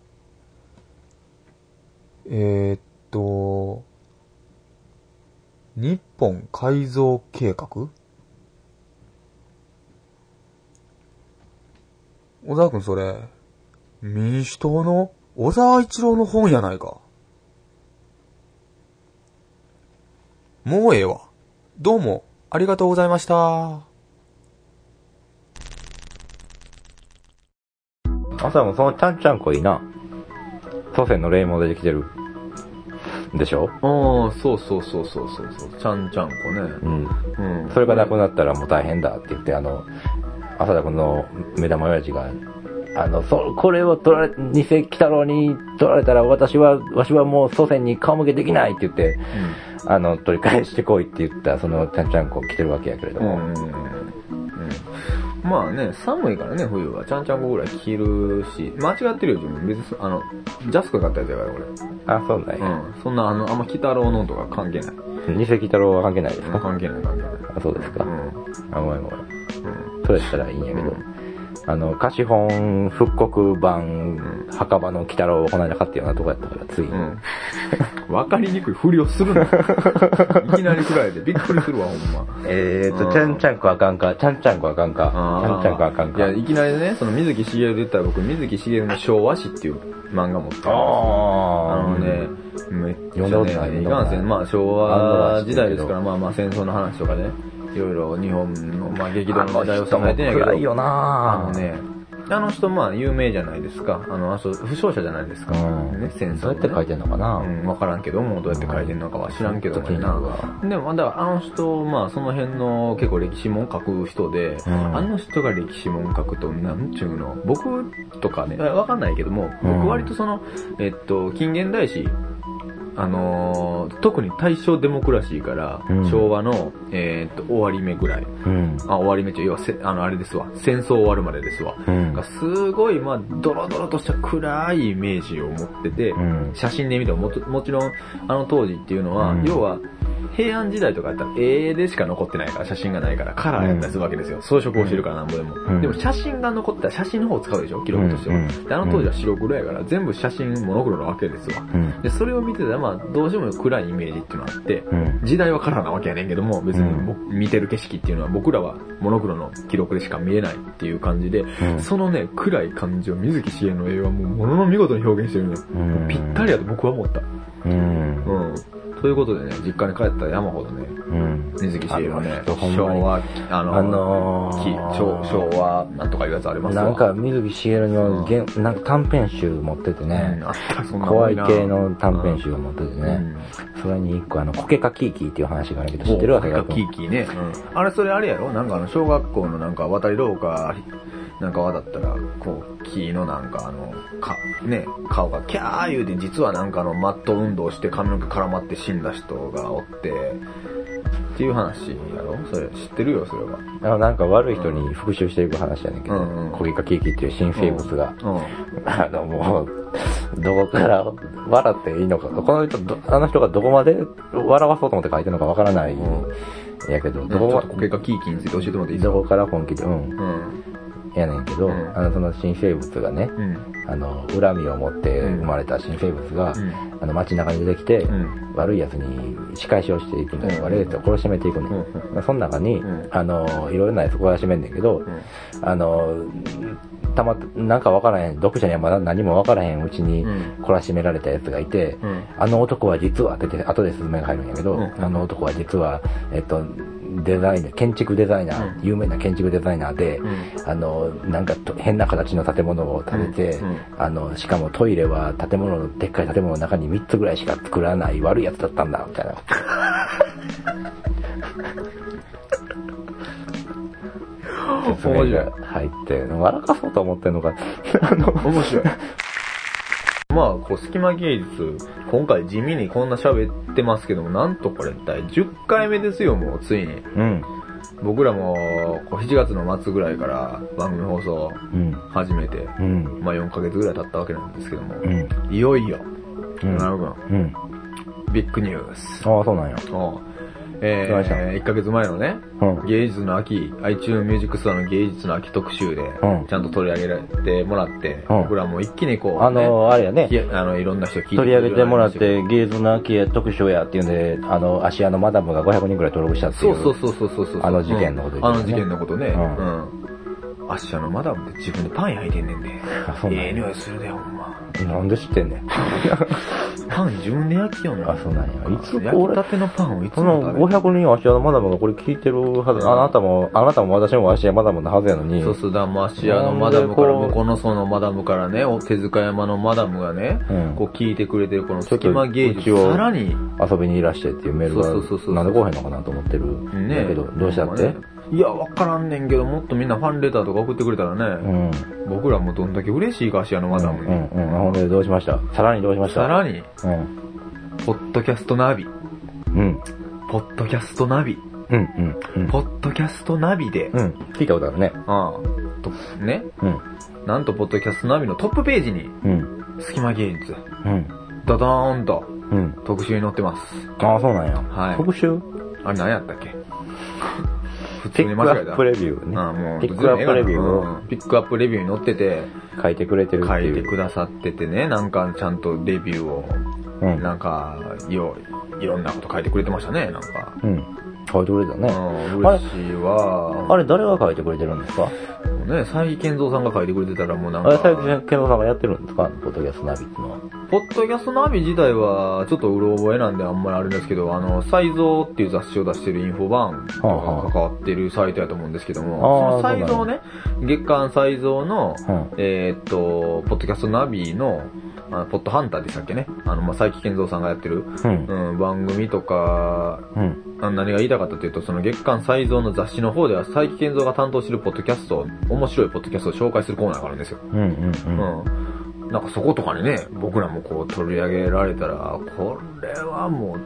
えー、っと、日本改造計画？小沢くんそれ、民主党の小沢一郎の本やないか。もうええわ。どうも、ありがとうございました。朝もそのちゃんちゃんこいいな。祖先の霊も出てきてる。でしょ？ああ、そうそうそうそうそうそう。ちゃんちゃんこね。うん。うん。それがなくなったらもう大変だって言って、あの、浅田君の目玉親父が、あの、そ、これを取られ、偽鬼太郎に取られたら私は、わしはもう祖先に顔向けできないって言って、あの、取り返してこいって言った、そのちゃんちゃんこ来てるわけやけれども。うん。うん。まあね、寒いからね、冬は。ちゃんちゃんこぐらい着るし、間違ってるよ、自分。別に、あの、ジャスコ買ったやつやから、俺。あ、そうだよ。うん。そんな、あの、あんま鬼太郎のとか関係ない。偽鬼太郎は関係ないですか？関係ない、関係ない。あ、そうですか。うん。あ、ごめんごめん。うん。それたらいいんやけど。あの、貸本復刻版、墓場の鬼太郎をこの間買ったようなとこやったから、つい。うん。わかりにくいふりをするな。いきなりくらいでびっくりするわ、ほんま。えーと、うんちゃんちゃんこあかんか、ちゃんちゃんこあかんか、ちゃんちゃんこあかんか。いや、いきなりね、その水木しげるで言ったら僕、水木しげるの昭和史っていう漫画持ってるんですよ。ああのね、めっちゃね、いかんせん、まあ昭和時代ですから、まあまあ戦争の話とかね、いろいろ日本の、まあ激動の時代を支えてんやけど、暗いよあなのね、あの人まあ有名じゃないですか。あの、あそう負傷者じゃないですか。うんね、戦争、ね。どうやって書いてんのかな、うん、わからんけども、どうやって書いてんのかは知らんけどもな。でも、だからあの人、まあその辺の結構歴史も書く人で、うんあの人が歴史も書くと、なんちゅうの、僕とかね、わかんないけども、うん僕割とその、えっと、近現代史、あのー特に大正デモクラシーから、うん昭和の、えっと、終わり目ぐらい。うん。あ、終わり目っていう、要はせ、あの、あれですわ。戦争終わるまでですわ。うんがすごい、まあ、ドロドロとした暗いイメージを持ってて、うん。写真で見てももちもちろん、あの当時っていうのは、うん要は、平安時代とかやったら絵でしか残ってないから、写真がないから、カラーやったりするわけですよ。装飾をしてるからなんぼでも。うんでも写真が残ったら写真の方を使うでしょ？記録としては。うんであの当時は白黒やから、全部写真モノクロなわけですわ。うん。で、それを見てたら、まあ、どうしても暗いイメージっていうのがあって、うん。時代はカラーなわけやねんけども、別に見てる景色っていうのは僕らはモノクロの記録でしか見えないっていう感じで、うんそのね、暗い感じを水木しげるの絵はもうものの見事に表現してるのぴったりやと僕は思った。うん。うん。ということでね、実家に帰ったら山ほどね、うん。水木しげるのね昭和、あの、あのーき昭昭和なんとかいうやつありますわ。なんか、水木しげるのうん。げん、なんか短編集持っててうんね、あった、そんな怖いな系の短編集を持っててうね、ん。それに一個あの、コケカキーキーっていう話があるけど、知ってるわけかキーキーね。あれ、それあれやろ？なんかあの、小学校のなんか渡り廊下、なんか渡ったら、こう、木のなんかあの、か、ね、顔がキャー言うて、実はなんかあの、マット運動して髪の毛絡まって死んだ人がおって、っていう話やろ？それ、知ってるよ、それは。あの、なんか悪い人に復讐していく話やねんけどうんうん、コケカキーキーっていう新生物が、うん。あの、もう、どこから笑っていいのか、この人、どあの人がどこまで笑わそうと思って書いてるのかわからないんやけど、どこちょっとコケカキーキーについて教えてもらっていいですか？どこから本気で、うん、うん。やねんけど、うん。あの、その新生物がね、うん。あの、恨みを持って生まれた新生物が、うん。あの、街中に出てきて、うん。悪い奴に仕返しをしていくんだよ。うん。悪い奴を懲らしめていくねん。うん。まあその中に、うん。あの、いろいろな奴懲らしめんねんけど、うん。あの、たま、なんかわからへん、読者にはまだ何もわからへんうちにうん。懲らしめられた奴がいて、うん。あの男は実はってて、後で説明が入るんやけど、うん。あの男は実は、えっと、デザイナー、建築デザイナー、うん。有名な建築デザイナーで、うん。あの、なんかと変な形の建物を建てて、あの、しかもトイレは建物の、でっかい建物の中に3つぐらいしか作らない悪いやつだったんだ、みたいな。説明が入って、笑かそうと思ってんのか、あの、面白い。まあ、こう、隙間芸術、今回地味にこんな喋ってますけども、なんとこれ第10回目ですよ、もう、ついに。うん、僕らも、こう7月の末ぐらいから番組放送うん、始めて、うん、まあ4ヶ月ぐらい経ったわけなんですけども、うん、いよいよ、うんなるほど、うん。ビッグニュース。ああ、そうなんや。おうえー、1ヶ月前のね、うん。芸術の秋、iTunes Music Store の芸術の秋特集で、うんちゃんと取り上げられてもらって、うん僕らも一気にこう、あの、あれやねあの、いろんな人聞いて取り上げてもらって、芸術の秋や特賞やっていうんで、あの、芦屋のマダムが500人くらい登録したっていう。そうそうそうそうそうそう。あの事件のことねあの事件のことね。ううんん。アッシャのマダムって自分でパン焼いてんねんで。ええ匂いするで、ほんま。なんで知ってんねん。パン自分で焼きよんの。あ、そうなんや。いつ焼きた、てのパンをいつも食べる。500人芦屋のマダムがこれ聞いてるはず、あなたも、あなたも私も芦屋マダムのはずやのに。そうそうだ、マシアのマダムから、向こうのそのマダムからね、お手塚山のマダムがね、うんこう聞いてくれてるこの隙間芸術、さらに、遊びにいらしてっていうメールが、そうそうそうそうなんで来へんのかなと思ってるんだねけど、どうしたって、ねいや、わからんねんけど、もっとみんなファンレターとか送ってくれたらうね、ん。僕らもどんだけ嬉しいか、アシアのマダムに。うん、うん。ほんで、どうしました？さらにどうしました？さらに、うん。ポッドキャストナビ、うん。ポッドキャストナビ、うん、うん、うん。ポッドキャストナビで、うん。聞いたことあるね。ああとね、うん。なんとポッドキャストナビのトップページに、うん。隙間芸術、うん。ドドーンとうん。特集に載ってます。ああ、そうなんや。はい特集？あれ何やったっけ？普通に間違えた。ピックアップレビューねあもうピックアップレビューをうんピックアップレビューに載ってて、書いてくれてるって書い。てくださっててね、なんかちゃんとレビューを、うん。なんか、よ、いろんなこと書いてくれてましたね、なんか。うん。書いてくれたね。うん、嬉しいわ。あれ、誰が書いてくれてるんですか？ね、佐伯健三さんが書いてくれてたらもうなんか、あれ、最近、ケンさんがやってるんですか？ポッドキャストナビっていうのは。ポッドキャストナビ自体は、ちょっとうろ覚えなんであんまりあれですけど、あの、サイゾーっていう雑誌を出してるインフォバーンとはあはあ関わってるサイトやと思うんですけどあも、ーそのサイゾーね、月間サイゾーの、うん。えーっと、ポッドキャストナビの、あポッドハンターでしたっけね？あの、まあ、佐伯健三さんがやってる、うん。うん、番組とか、うん。あ何が言いたかったというと、その月間サイゾーの雑誌の方では、佐伯健三が担当してるポッドキャスト、面白いポッドキャストを紹介するコーナーがあるんですよ。うん。うん。うん。うん。なんかそことかにね、僕らもこう取り上げられたら、これはもう、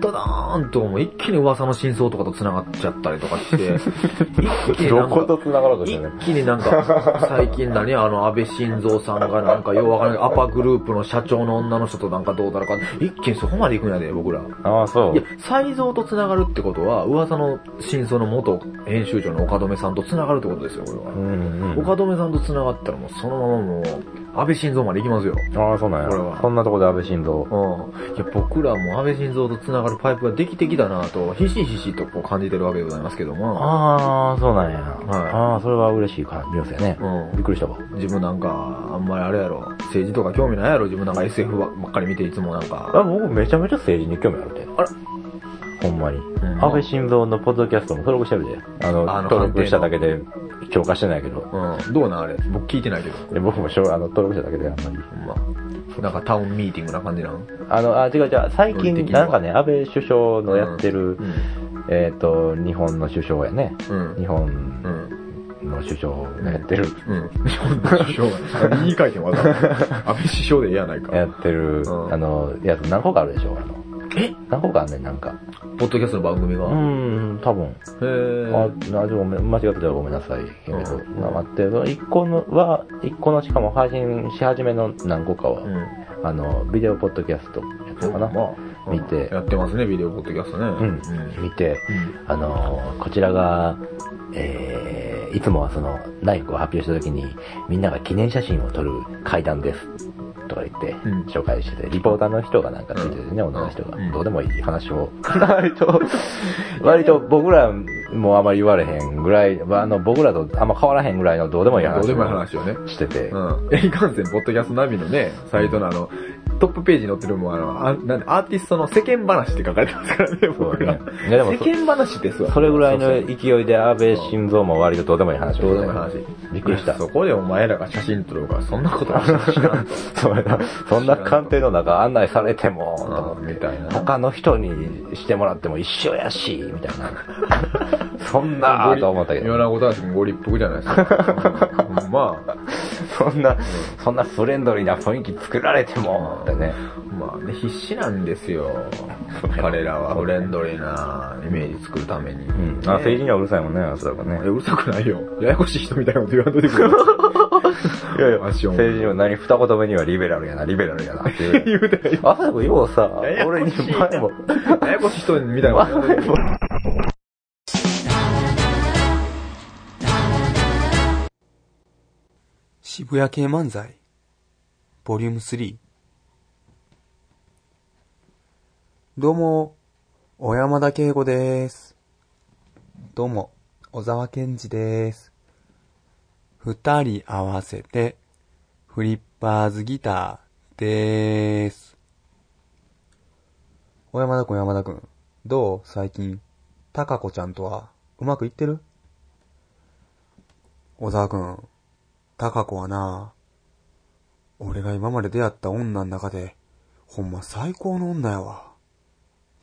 ドドーンともう一気に噂の真相とかと繋がっちゃったりとかして、一気になんか、繋がろう一気になんか、最近何？あの、安倍晋三さんがなんか、ようわからないアパグループの社長の女の人となんかどうだろうか、一気にそこまで行くんやで、僕ら。ああ、そういや。、才蔵と繋がるってことは、噂の真相の元編集長の岡留さんと繋がるってことですよ、これは。うんうん。岡留さんと繋がったらもうそのままもう、安倍晋三まで行きますよ。ああ、そうなんや。これはそんなとこで安倍晋三。うん。いや、僕らも安倍晋三と繋がるパイプができてきたなと、ひしひしとこう感じてるわけでございますけども。ああ、そうなんや。はいああ、それは嬉しい感じですよね。うんびっくりしたわ。自分なんか、あんまりあれやろ、政治とか興味ないやろ、自分なんか SF ばっかり見ていつもなんか。あ、僕めちゃめちゃ政治に興味あるで。あらほんまに。ん安倍晋三のポッドキャストも登録してるで。あの、あの登録しただけで強化してないけど。うん。どうなんあれ？僕聞いてないけど。で僕もしょあの登録しただけであんまり。ほんま。なんかタウンミーティングな感じなのあの、あ、違う違う、最近なんかね、安倍首相のやってる、うん。えっ、と、日本の首相やね。うん。日本うん。の首相がやってる、うん。日本の首相が、言い換えてもわかんない。安倍首相でええやないか。やってる、うんあの、やつ何個かあるでしょあの。え？何個かあんねん、なんか。ポッドキャストの番組が？うへん、多分。え。あ、な、でも間違ってたらごめんなさい。うんまあ待って、その一個のは、一個のしかも配信し始めの何個かは、うん。あの、ビデオポッドキャストやつかな？まあ、見てやってますね、ビデオポッドキャストね。うん、見て、あの、こちらが、えー、いつもはその、内閣を発表した時に、みんなが記念写真を撮る階段です。とか言ってうん、紹介してて、リポーターの人がなんかついててね、うん女の人がうん。どうでもいい話を。割と、割と僕らもあまり言われへんぐらい、まああの、僕らとあんま変わらへんぐらいのどうでもいい話を話をね。してて、うん。いかんせん、ポッドキャストナビのね、サイトのあの、トップページに載ってるもん、あの、あなんでアーティストの世間話って書かれてますからね、僕ら。ねでもそ世間話ですわ。それぐらいの勢いで安倍晋三も割とどうでもいい話をどうでもいい話。びっくりした。そこでお前らが写真撮るから、そんなことは知らんと。それなそんな官邸の中案内されても、みたいな。他の人にしてもらっても一緒やし、みたいな。そんなと思ったけど。米子大臣ご立腹じゃないですか。う んまあ、そんな、そんなフレンドリーな雰囲気作られても、ってね。まあね、必死なんですよ。彼らはフレンドリーなイメージ作るために。うん。あ、ね政治にはうるさいもんね、おそらくねえ、。うるさくないよ。ややこしい人みたいなこと言わんといてくれ。いやいや、政治には何、二言目にはリベラルやな、リベラルやなっていう。言うてない。あ、そういえばようさ俺に前も、ややこしい人みたいな こと。渋谷系漫才、ボリューム3。どうも、小山田圭吾です。どうも、小沢健二です。二人合わせて、フリッパーズギターでーす。小山田くん、山田くん、どう？最近、タカ子ちゃんとは、うまくいってる？小沢くん、タカ子はな、俺が今まで出会った女の中で、ほんま最高の女やわ。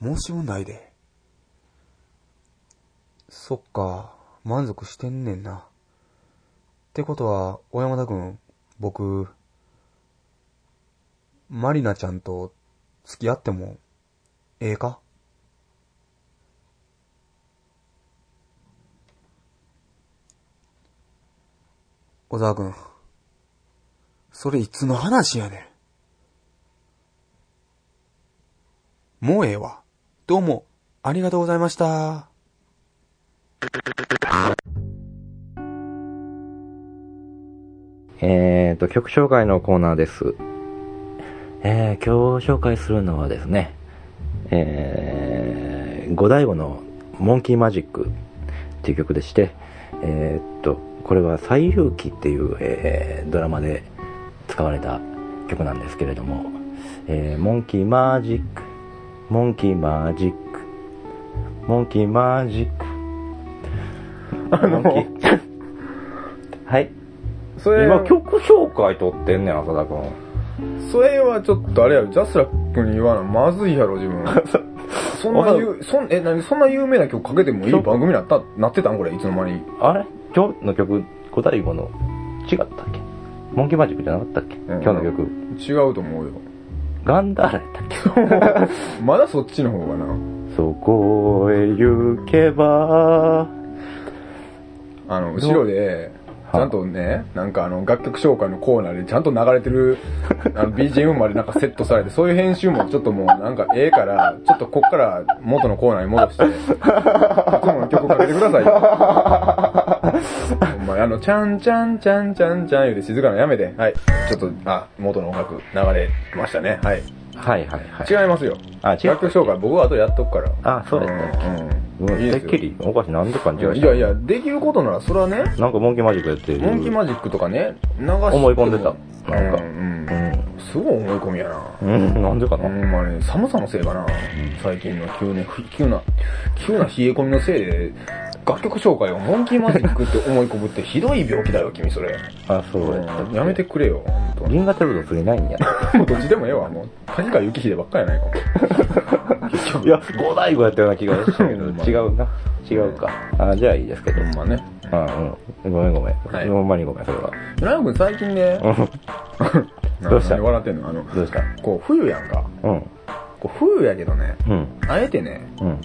申し分ないで。そっか、満足してんねんな。ってことは、小山田くん、僕、マリナちゃんと付き合っても、ええか？小沢くん。それいつの話やねん。もうええわ。どうも、ありがとうございました。えーと、曲紹介のコーナーです。えー、今日紹介するのはですね、えー、五大悟のモンキーマジックっていう曲でして、えーっと、これは西遊記っていう、えードラマで使われた曲なんですけれども、えー、モンキーマジック、モンキーマジック、モンキーマジック。あのモンキーはい。それ、今曲紹介撮ってんねん、浅田くん。それはちょっとあれやろ、ジャスラックに言わなまずいやろ、自分。そんなゆそん、え、なに、そんな有名な曲かけてもいい番組になった、なってたんこれ、いつの間に？あれ？今日の曲、五大悟の違ったっけ？モンキーマジックじゃなかったっけ、ん今日の曲。違うと思うよ。ガンダーラやったっけ？まだそっちの方がな。そこへ行けば、あの、後ろで、ちゃんとね、なんかあの、楽曲紹介のコーナーでちゃんと流れてる、あの、BGM までなんかセットされて、そういう編集もちょっともうなんかええから、ちょっとこっから元のコーナーに戻して、いつもの曲かけてくださいよ。あの、ちゃんちゃんちゃんちゃんちゃん言うて静かなのやめて。はい。ちょっと、あ、元の音楽流れましたね。はい。はいはいはい。違いますよ。あ、違う。楽曲紹介僕は後でやっとくから。あそうやったっけうん。うん。いいっきり、おかしい、なんでかにいやいやいや、できることなら、それはね、なんかモンキーマジックやってる。モンキーマジックとかね、流しても思い込んでたなんかうん、うん。すごい思い込みやな。うん。うん、なんでかな、ほんまに、寒さのせいかな。最近の急ね、急な、急な冷え込みのせいで、楽曲紹介をモンキーマジックって思い込むってひどい病気だよ、君それ。あ、そうやっやめてくれよ、本当に。銀河鉄道釣りないんや。もうどっちでもええわ、もう。梶川幸秀ばっかりやないかも。結局。いや、五大悟やったような気がしたけど、うん違うな。違うか。あ、じゃあいいですけど。ほんまね。うんうん。ごめんごめん。はいほんまにごめん、それは。ライオン君最近 ね、どうした？何笑ってんのあの、どうした？こう、冬やんか。うん。こう冬やけどね、うん。あえてね、うん。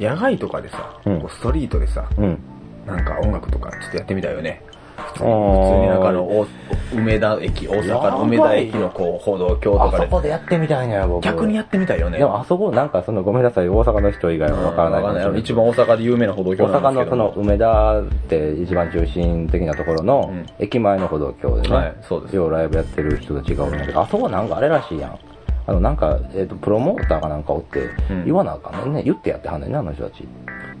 野外とかでさ、うんこうストリートでさ、うん。なんか音楽とかちょっとやってみたいよね。普通あーになんかあの、お梅田駅、大阪の梅田駅のこう、歩道橋とあそかで、こでやってみたいねや、僕。逆にやってみたいよね。でもあそこなんかそのごめんなさい、大阪の人以外はわからないわかんない。一番大阪で有名な歩道橋大阪のそなんですけど。の梅田って一番中心的なところのうん駅前の歩道橋でね、はいそうですようライブやってる人たちがおるんだけど、あそこなんかあれらしいやん。あのなんか、えっ、と、プロモーターかなんかおってうん、言わなあかんねんね。言ってやってはんねんね、あの人たち。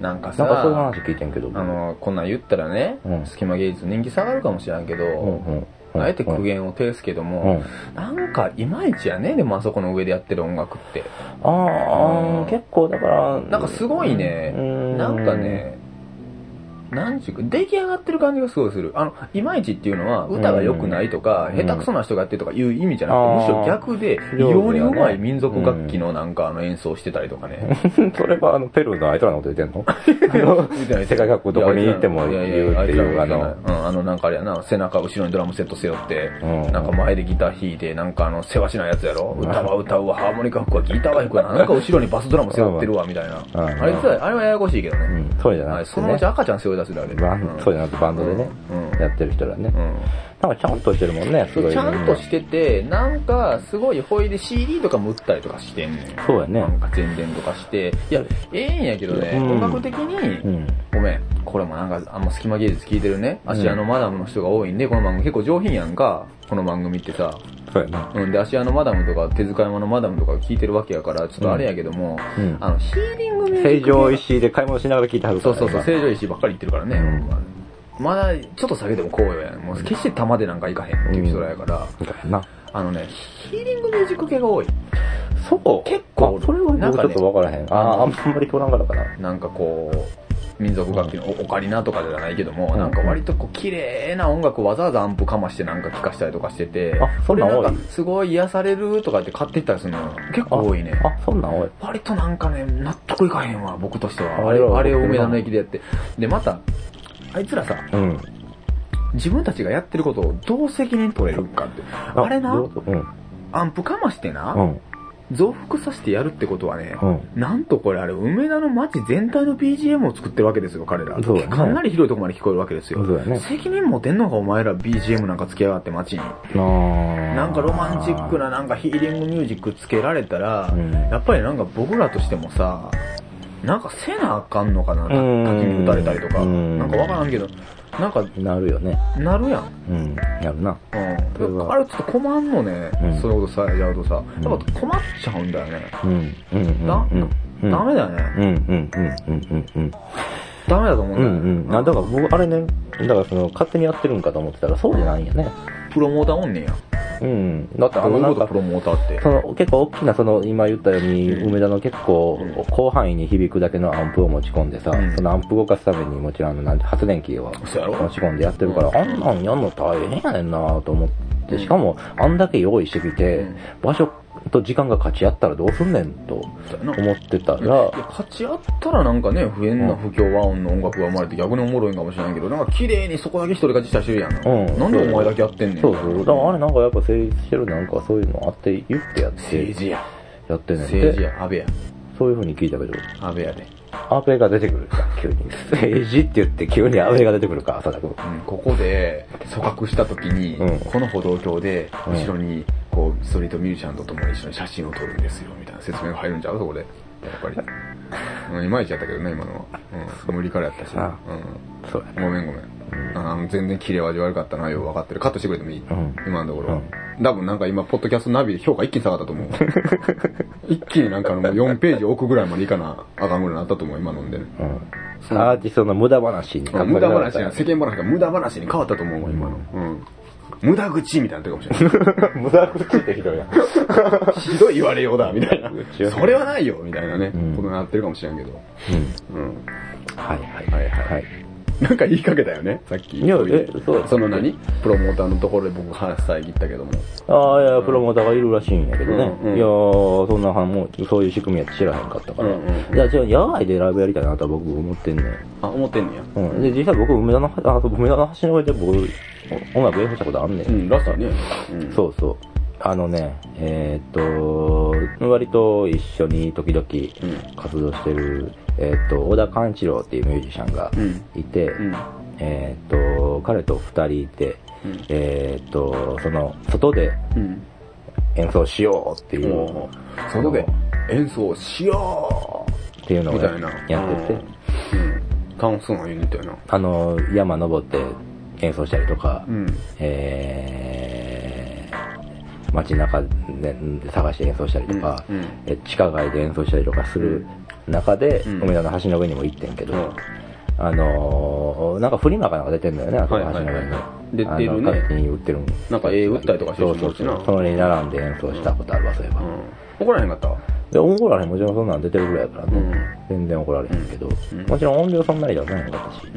なんかさ、なんかそういう話聞いてんけど。あの、こんなん言ったらね、うん隙間芸術人気下がるかもしれんけど、うんうんうん。あえて苦言を呈すけども、なんかいまいちやね、でもあそこの上でやってる音楽って。あーあー、結構だから、なんかすごいね、うんなんかね、なんちゅうか、出来上がってる感じがすごいする。あの、いまいちっていうのは、歌が良くないとか、うん下手くそな人がやってるとかいう意味じゃなくて、あーむしろ逆で、異上手やね様にうまい民族楽器のなんかあの演奏してたりとかね。それはあの、ペルーのあいつらのこと言ってんの？世界各国どこに行っても言うっていうあのうん、あの、なんかあれやな、背中後ろにドラムセット背負って、うんなんか前でギター弾いて、なんかあの、世話しないやつやろ歌は歌うわ、ハーモニカ吹くわ、ギターは弾くわ、なんか後ろにバスドラム背負ってるわ、みたいな。うんあれ実は、あれはややこしいけどね。うん、そうじゃなはい、そのうち。赤ちゃん背負いバンうんそうじゃなくてバンドでね、うんやってる人らね。うんなんかちゃんとしてるもんね、すごい。ちゃんとしてて、なんか、すごい、ほいで CD とかも売ったりとかしてんねん。そうやねなんか宣伝とかして。いや、ええんやけどね、うん音楽的に、うん。ごめん、これもなんか、あんま隙間芸術聞いてるね、芦屋のマダムの人が多いんで、この番組結構上品やんか、この番組ってさ。そうやな。うん、で、芦屋のマダムとか、手塚山のマダムとか聞いてるわけやから、ちょっとあれやけども、うんあの、ヒーリングミュージック系成城石井で買い物しながら聞いてはるから。そうそうそう、今成城石井ばっかり言ってるからね。うんまだ、ちょっと下げてもこうよやん。もう決して玉でなんかいかへんっていう人らやから、みたいな。あのね、ヒーリングミュージック系が多い。そう結構あそれは僕ちょっとわからへん。ああ、あんまり取らんからかな。なんかこう、民族楽器のオカリナとかではないけども、うんなんか割とこう綺麗な音楽をわざわざアンプかましてなんか聴かしたりとかしてて、あそんなんかすごい癒されるとかって買っていったりするの結構多いね。あ、そんなん多い。割となんかね、納得いかへんわ、僕としては。あれはあれを梅田の駅でやって。で、また、あいつらさ、うん。自分たちがやってることをどう責任取れるかって。あれなうん。アンプかましてな、うん。増幅させてやるってことはね、うん。なんとこれあれ、梅田の街全体の BGM を作ってるわけですよ、彼ら。そうだねかなり広いところまで聞こえるわけですよ。そうだね責任持てんのか、お前ら BGM なんかつけやがって街に。ななんかロマンチックななんかヒーリングミュージックつけられたら、うんやっぱりなんか僕らとしてもさ、なんかせなあかんのかな、滝うんに打たれたりとか。うんなんかわからんけど、なんか、なるよね。なるやん。うん。やるな。うん。あれちょっと困んのね、うんそういうことされちゃうとさ、んやっぱ困っちゃうんだよね。うん。うん。うん。だうん。うん。ダメだよね。うん。うん。うん。うん。うん。ダメだと思うんうん。だよね。うん。あ、だから僕、あれね、だからその、勝手にやってるんかと思ってたら、そうじゃないんやね。プロモーターおんねんや。うん。だってあの、なんかプ、ロモーターって。その結構大きなその今言ったように梅田の結構うん。広範囲に響くだけのアンプを持ち込んでさ、うん。そのアンプ動かすためにもちろんあのなんて発電機を持ち込んでやってるから、あんなんやんの大変やねんなと思って、しかもあんだけ用意してきて、うん。場所と時間が勝ち合ったらどうすんねんと思ってたら勝ち合ったらなんかね、変な不協和音の音楽が生まれて逆におもろいんかもしれないけど、なんか綺麗にそこだけ一人勝ちしたりしてるやん。うんなんでお前だけやってんねん。そうそう。だからあれなんかやっぱ成立してるなんかそういうのあって言ってやって、政治や。やってんねんて。政治や。安倍や。そういう風に聞いたけど、安倍やで。安倍が出てくるか、急に。政治って言って急に安倍が出てくるか、浅田君。うん、ここで組閣した時に、うんこの歩道橋でうん後ろにこうストリートミュージシャンと共に一緒に写真を撮るんですよみたいな説明が入るんちゃうそこで。やっぱり、うん、いまいちやったけどね今のは、うん、無理からやったし、あうそうごめんごめん、あの全然キレ味悪かったなよう分かってる。カットしてくれてもいい、ん。今のところ、多分なんか今ポッドキャストナビで評価一気に下がったと思う。一気になんかあのもう4ページ置くぐらいまでいかなあかんぐらいになったと思う今飲んでね。うん。アーティストの無駄話にあ無駄話や、世間話が無駄話に変わったと思うわ、今の。うん。無駄口みたいになってるかもしれない。無駄口ってひどいやん。ひどい言われようだ、みたいな それはないよ、みたいなね、うんことになってるかもしれんけど。うん。はいはいはいはい。なんか言いかけたよね、さっき。いやえそうその何？プロモーターのところで僕話遮ったけども。ああ、いや、プロモーターがいるらしいんやけどね。うんうんいやー、そんなはんもう、そういう仕組みやって知らへんかったから。うんうんいや、じゃあ、野外でライブやりたいなとは僕思ってんねん。あ、思ってんねや。うん。で、実際僕、梅田の、あ、そう梅田の橋の上で僕、音楽演奏したことあんねん。うん、ラストはね。うん。そうそう。あのね、えーっと、割と一緒に時々うん活動してる、えーっと、小田寛一郎っていうミュージシャンがうんいて、うん。えーっと、彼と二人いて、うんえーっと、その、外でうん。演奏しようっていう、もう、そこで演奏しよっていうのをやうみたいな。やってて、うん。楽しそうなユニットやな。あの、山登って演奏したりとか、うん。えー、街中で探して演奏したりとか、うんうんえ地下街で演奏したりとかする中で、うん。梅田の橋の上にも行ってんけど、うん。あのー、なんかフリマかなんか出てんだよね、あそこの橋の上に。出てるね。勝手に売ってるなんか絵売ったりとかしてそうそうるしな。そう。そのに並んで演奏したことあるわ、そういえば。うん。怒らへんかった？で、怒られへん、もちろんそんなん出てるぐらいやからね。うん。全然怒られへんけど、うん。もちろん音量そんなに出さへんかったし、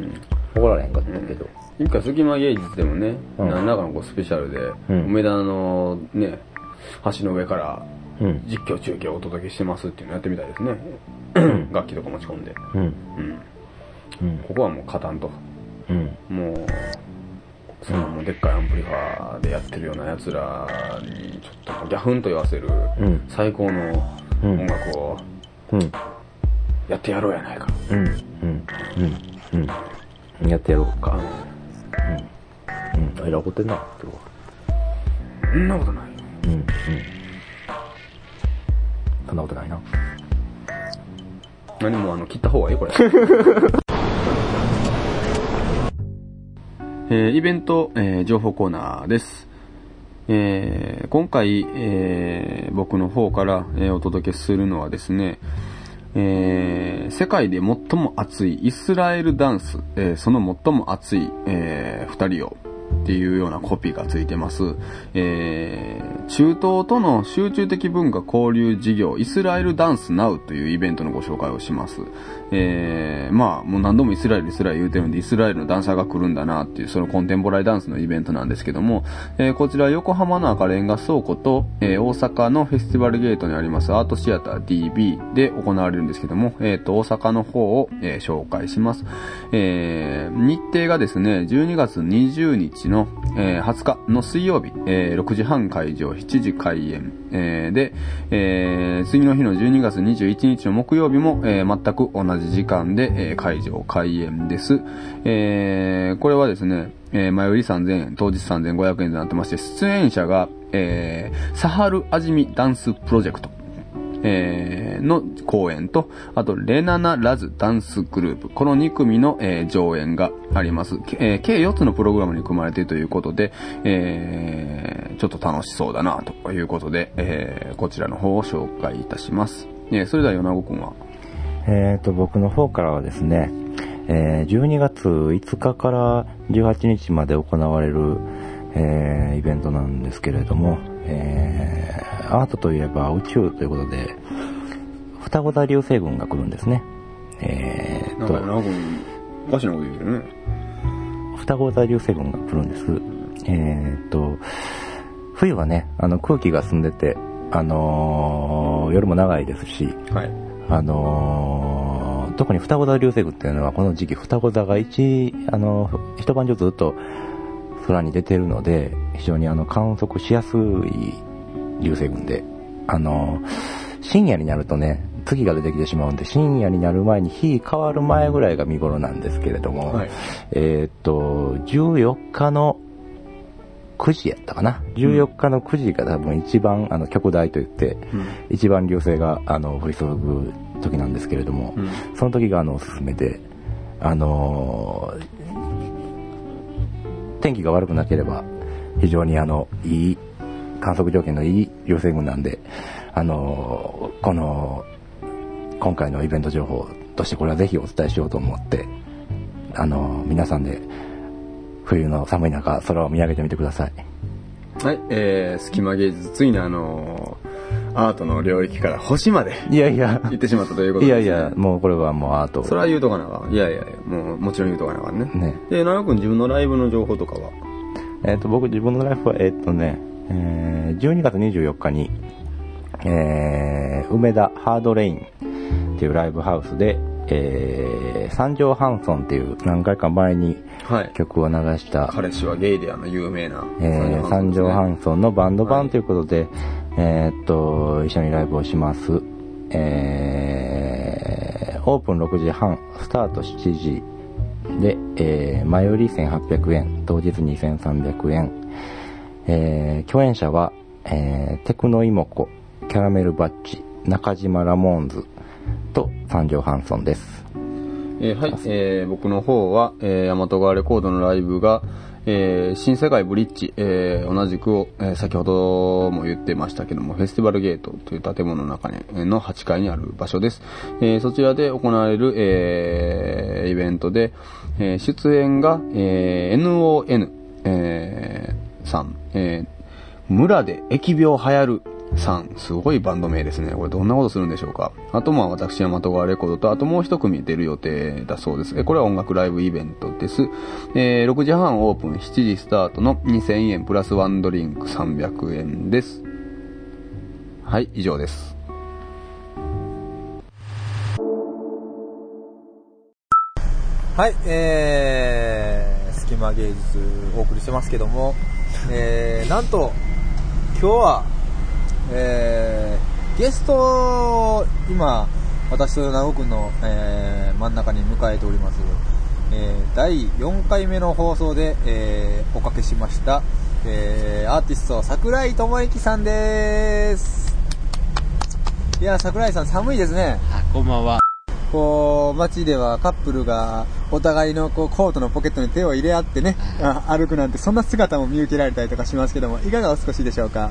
怒られへんかったけど、一回隙間芸術でもね、うん。何らかのこうスペシャルで、うん。梅田のね、橋の上からうん。実況中継をお届けしてますっていうのやってみたいですね。楽器とか持ち込んで。うん。うん。うん。ここはもう勝たんと。うん。もう、そのもうでっかいアンプリファーでやってるような奴らにちょっとギャフンと言わせるうん最高の音楽をうん。やってやろうやないか。うん。うん。うん。うん。やってやろうか。うん。うん。あ、いら怒ってんな、今日は。そんなことないよ。うん。うん。そんなことないな。何もあの、切った方がいいこれ。えーイベント、えー情報コーナーです。えー今回、えー僕の方から、えーお届けするのはですね、えー世界で最も熱いイスラエルダンス、えーその最も熱い、えー二人をっていうようなコピーがついてます。えー中東との集中的文化交流事業、イスラエルダンスナウというイベントのご紹介をします。えーまあ、もう何度もイスラエル、イスラエル言うてるんで、イスラエルのダンサーが来るんだなっていう、そのコンテンポラリーダンスのイベントなんですけども、えーこちら横浜の赤レンガ倉庫と、えー大阪のフェスティバルゲートにありますアートシアター DB で行われるんですけども、えっ、と、大阪の方を、えー紹介します。えー日程がですね、12月20日の、えー20日の水曜日、えー6時半会場、7時開演、えーで、えー次の日の12月21日の木曜日も、えー全く同じ時間で、えー会場開演です。えーこれはですね、えー前売り3000円、当日3500円となってまして、出演者が、えーサハルアジミダンスプロジェクト。えーの公演と、あと、レナナラズダンスグループ。この2組の、えー上演があります。えー計4つのプログラムに組まれているということで、えーちょっと楽しそうだな、ということで、えーこちらの方を紹介いたします。えーそれでは、米子くんは。えーと、僕の方からはですね、えー12月5日から18日まで行われる、えーイベントなんですけれども、えーアートといえば宇宙ということで、双子座流星群が来るんですね。えーと、くん、おかしなこと言うよね。双子座流星群が来るんです。えーっと、冬はね、あの空気が澄んでて、あのー夜も長いですし、はい。あのー特に双子座流星群っていうのはこの時期双子座が一、あのー一晩中ずっと空に出てるので、非常にあの観測しやすい流星群で、あのー深夜になるとね、月が出てきてしまうんで、深夜になる前に日変わる前ぐらいが見頃なんですけれども、はい。えーっと、14日の9時やったかな？14日の9時が多分一番、あの、極大といって、うん。一番流星が、あの、降り注ぐ時なんですけれども、うん。その時が、あの、おすすめで、あのー天気が悪くなければ、非常にあの、いい、観測条件のいい流星群なんで、あのーこの、今回のイベント情報としてこれはぜひお伝えしようと思って、あのー皆さんで、冬の寒い中、空を見上げてみてください。はい、えー、隙間芸術、ついにあのーアートの領域から星までいやいや、行ってしまったということです、ね。いやいや、もうこれはもうアート。それは言うとかなあかん。いやいやもうもちろん言うとかなあかんね。ね。で、長くん自分のライブの情報とかは？えっ、と、僕自分のライフは、えっ、とね、えー12月24日に、えー梅田ハードレインっていうライブハウスで、えー、三条ハンソンっていう何回か前にはい。曲を流した、彼氏はゲイであの有名な。えー、三条ハンンソンのバンドはい版ということで、えーっと、一緒にライブをします。えー、オープン6時半、スタート7時で、えー、前売り1800円、当日2300円。えー、共演者は、えー、テクノイモコ、キャラメルバッチ、中島ラモーンズと三条ハンソンです。えーはい、えー僕の方は、えー、大和川レコードのライブが、えー新世界ブリッジ、えー同じくを、えー先ほども言ってましたけども、フェスティバルゲートという建物の中に、えーの8階にある場所です。えーそちらで行われる、えーイベントで、えー出演が、えー NON、えーさん、えー村で疫病流行るさん、すごいバンド名ですね。これどんなことするんでしょうか。あとまあ私、大和川レコードと、あともう一組出る予定だそうです。えこれは音楽ライブイベントです。えー6時半オープン、7時スタートの2000円プラスワンドリンク300円です。はい、以上です。はい、えー、隙間芸術お送りしてますけども、えー、なんと、今日は、えー、ゲストを今、私と直くんの、えー、真ん中に迎えております、えー、第4回目の放送で、えー、おかけしました、えー、アーティスト、桜井智之さんです。いや、桜井さん寒いですね。あ、こんばんは。こう、街ではカップルがお互いのこうコートのポケットに手を入れ合ってね、あ歩くなんて、そんな姿も見受けられたりとかしますけども、いかがお過ごしでしょうか？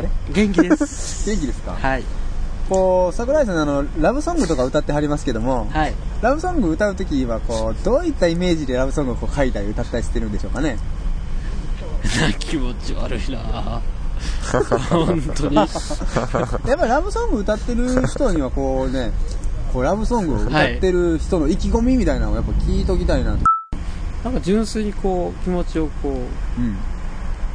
あれ？元気です。元気ですか？はい。こう、桜井さんあの、ラブソングとか歌ってはりますけども、はい。ラブソング歌うときは、こう、どういったイメージでラブソングをこう書いたり歌ったりしてるんでしょうかね？気持ち悪いな 本当に。やっぱりラブソング歌ってる人にはこうね、こうラブソングを歌ってる人の意気込みみたいなのをやっぱ聞いときたいなと。なんか純粋にこう、気持ちをこう、うん。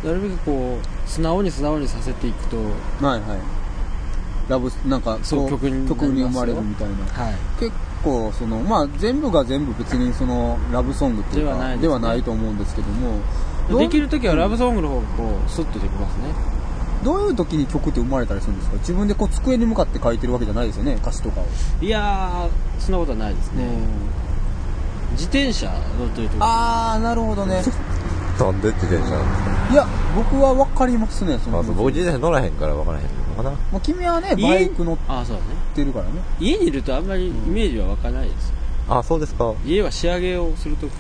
なるべくこう、素直に素直にさせていくと、はいはい。ラブ、なんか、こそう曲に曲に生まれるみたいな。はい。結構、その、まあ、全部が全部別にその、ラブソングっていうか、ではないですねではないと思うんですけども、できるときはラブソングの方がこう、スッとできますね。どういう時に曲って生まれたりするんですか？自分でこう、机に向かって書いてるわけじゃないですよね、歌詞とかを。いやー、そんなことはないですね。自転車乗ってる時あー、なるほどね。なんで自転車なんですかいや、僕は分かりますね、そのあそう僕自転車乗らへんから分からへんのかな。もう君はね、家バイク乗っあそうだね。てるからね。家にいるとあんまりイメージは湧かないですよ。あ、そうですか。家は仕上げをするとき。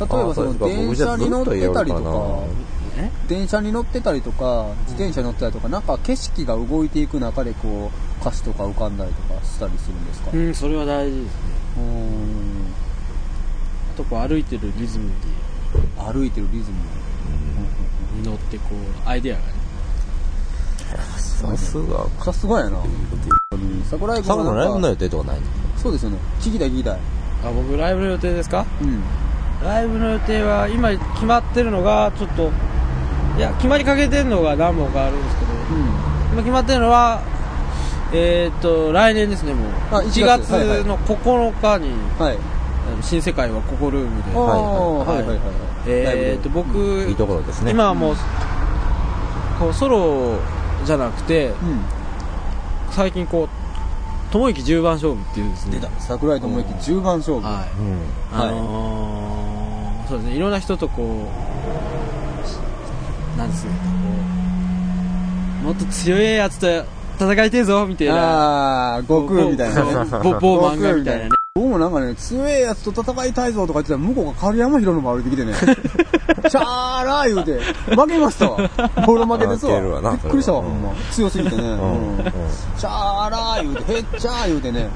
例えばその電車に乗ってたりとか、え？電車に乗ってたりとか、自転車に乗ってたりとか、なんか景色が動いていく中でこう、歌詞とか浮かんだりとかしたりするんですか？うんそれは大事ですね。うーん。あとこう歩いてるリズム歩いてるリズム。に乗ってこうアイデアがねさすが。さすがやな。桜井君サムのライブの、予定とかないのそうですよね。聞きたい聞きたい。あ僕ライブの予定ですかうん。ライブの予定は今決まってるのがちょっといや決まりかけてるのが何本かあるん。ですけど今決まってるのはえっ、と来年ですねもう1 1月の9日に、うん。はい。新世界はここルームではいはいはいはい。えっ、と僕いいところですね。今はもうこうソロじゃなくて。最近こう友之10番勝負っていうですね出た。桜井智之10番勝負。はいそうですねいろんな人とこうなんですかこうもっと強いやつと戦いてえぞみたいなああ、悟空みたいなね。ボボボ漫画みたいなね僕もなんかね、強えやつと戦いたいぞとか言ってたら、向こうが狩山広野も歩いてきてね、シャーラー言うて、負けましたわ。俺負けですわ。負けるわなびっくりしたわ、ほんま。強すぎてね。うん。うん。うんシャーラー言うて、へっちゃー言うてね。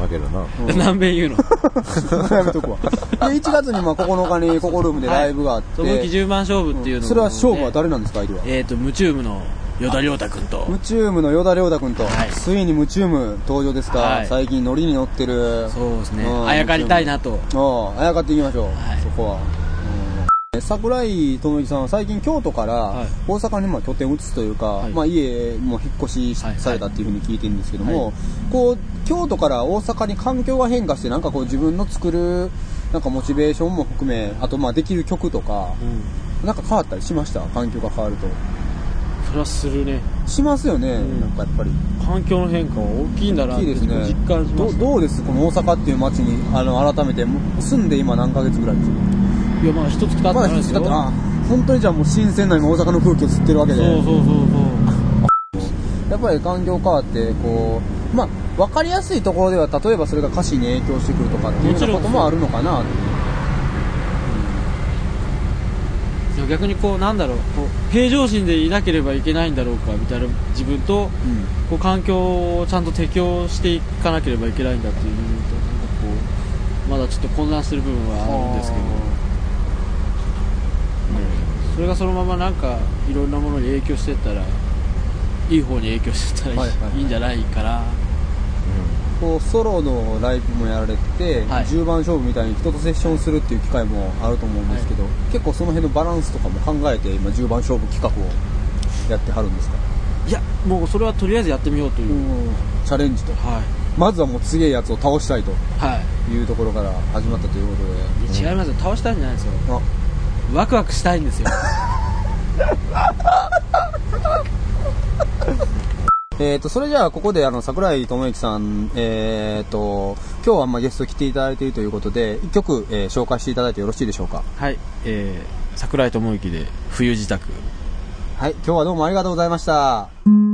負けるな。何遍言うの？やめとくわ。で、1月にまあ9日にココルームでライブがあって、友之10番勝負っていうのもそれは勝負は誰なんですか、相手は？えっ、とムチュームの与田亮太君と。ムチュームの与田亮太君と、はい。ついにムチューム登場ですか、はい。最近ノリに乗ってる。そうですね。うん。あやかりたいなと。あやかっていきましょう、はい。そこは。う桜井智之さんは最近京都からはい。大阪にまあ拠点を移すというか、はい。まあ家も引っ越しはいされたっていうふうに聞いてるんですけども、はい。こう、京都から大阪に環境が変化してなんかこう自分の作るなんかモチベーションも含め、あとまあできる曲とか、うん。なんか変わったりしました？環境が変わると。それはするね。しますよね、んなん。かやっぱり。環境の変化は大きいんだなって大きいですね。実感しまどすどうですこの大阪っていう街にあの改めて住んで今何ヶ月ぐらいですか？いやまあ一つ経ってないですよ。一つだってあ本当にじゃあもう新鮮な今大阪の空気を吸ってるわけで。そうそうそうそう。やっぱり環境変わってこうまあ分かりやすいところでは例えばそれが歌詞に影響してくるとかっていうようなこともあるのかなでも逆にこうなんだろうこう平常心でいなければいけないんだろうかみたいな自分とこう環境をちゃんと適応していかなければいけないんだっていう部分となんかこうまだちょっと混乱してる部分はあるんですけど、それがそのままなんかいろんなものに影響してったらいい方に影響してったらいい,、いいんじゃないかなこうソロのライブもやられて、はい。10番勝負みたいに人とセッションするっていう機会もあると思うんですけど、結構その辺のバランスとかも考えて今10番勝負企画をやってはるんですか、いやもうそれはとりあえずやってみようという、チャレンジと。はい。まずはもう強いやつを倒したいと。はい。いうところから始まったということで。違いますよ。倒したいんじゃないですよ。あワクワクしたいんですよ えー、とそれじゃあここであの桜井智之さん、えー、と今日はまあゲスト来ていただいているということで1曲、えー紹介していただいてよろしいでしょうか？はいえー、桜井智之で冬自宅。はい今日はどうもありがとうございました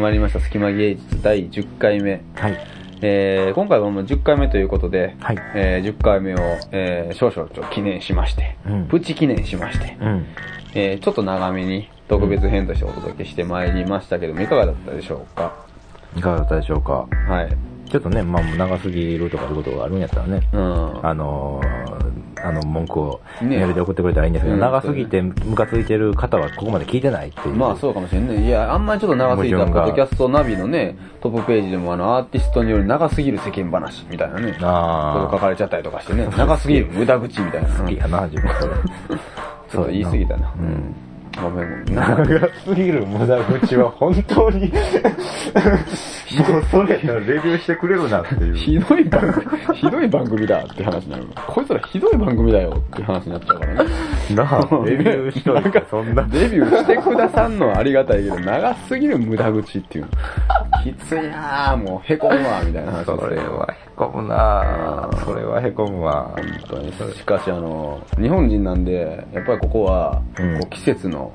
まいりました、隙間芸術第10回目。はい。えー、今回はもう10回目ということで、はいえー、10回目を、えー、少々ちょっと記念しまして、うんプチ記念しまして、うん。えー、ちょっと長めに特別編としてお届けしてまいりましたけども、いかがだったでしょうか？いかがだったでしょうか？はい。ちょっとね、まあ、長すぎるとかいうことがあるんやったらね、うん。あのー、あの、文句をねメールで送ってくれたらいいんですけど、うん長すぎてムカついてる方はここまで聞いてないっていう。まあそうかもしれんね。いや、あんまりちょっと長すぎたポッドキャストナビのね、トップページでもあの、アーティストによる長すぎる世間話みたいなね、あ書かれちゃったりとかしてね、長すぎる無駄口みたいな。好きやな、自分それ。ちょっと言い過ぎたな。ううんん。ごめんごめん。長すぎる無駄口は本当に、もうそれレビューしてくれるなっていう。ひどい番組、ひどい番組だって話になる。こいつらひどい番組だよって話になっちゃうからね。なあ、レビューしといて、そんな。デビューしてくださんのはありがたいけど、長すぎる無駄口っていうの。きついなぁ、もう、へこむわ、みたいな話それはへこむなぁ。それはへこむわ。本当に。しかし、あの、日本人なんで、やっぱりここは、うんこう季節の、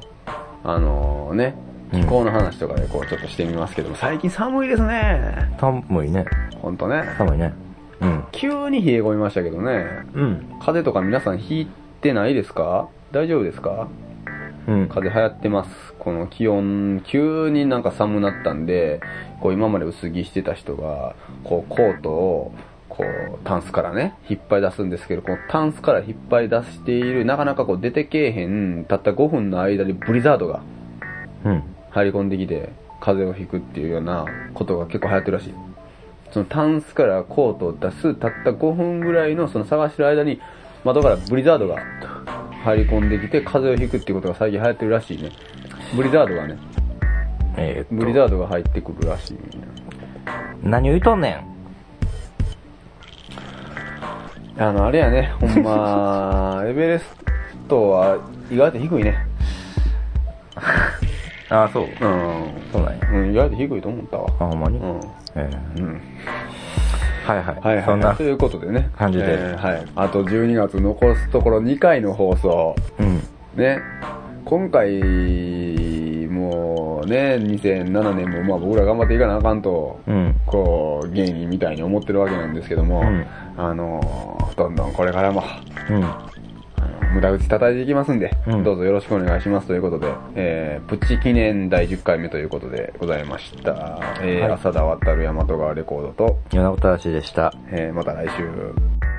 あのね、うん気候の話とかでこうちょっとしてみますけども、最近寒いですね。寒いね。ほんとね。寒いね。うん。急に冷え込みましたけどね。うん。風邪とか皆さんひいてないですか？大丈夫ですか？うん。風邪流行ってます。この気温、急になんか寒なったんで、こう今まで薄着してた人が、こうコートを、こう、タンスからね、引っ張り出すんですけど、このタンスから引っ張り出している、なかなかこう出てけえへん、たった5分の間にブリザードがうん。入り込んできて、風邪をひくっていうようなことが結構流行ってるらしい。そのタンスからコートを出す、たった5分ぐらいのその探してる間に、窓からブリザードが入り込んできて、風邪をひくっていうことが最近流行ってるらしいね。ブリザードがね、えーブリザードが入ってくるらしい。何を言うとんねん。あの、あれやね、ほんま、エベレストは意外と低いね。ああ、そう。うん。そうなんや。うん、意外と低いと思ったわ。あ、ほんまに？うん。ええうん。はいはい。はいそんなはい。と。いうことでね。感じでえーはい。あと12月残すところ2回の放送。うん。ね。今回、もうね、2007年もまあ僕ら頑張っていかなあかんと、うん。こう、芸人みたいに思ってるわけなんですけども、うんあの、どんどんこれからも、うん。無駄口叩いていきますんで、うんどうぞよろしくお願いしますということで、えー、プチ記念第10回目ということでございました。えーはい浅田渡る大和川レコードと、米子正でした。えー、また来週。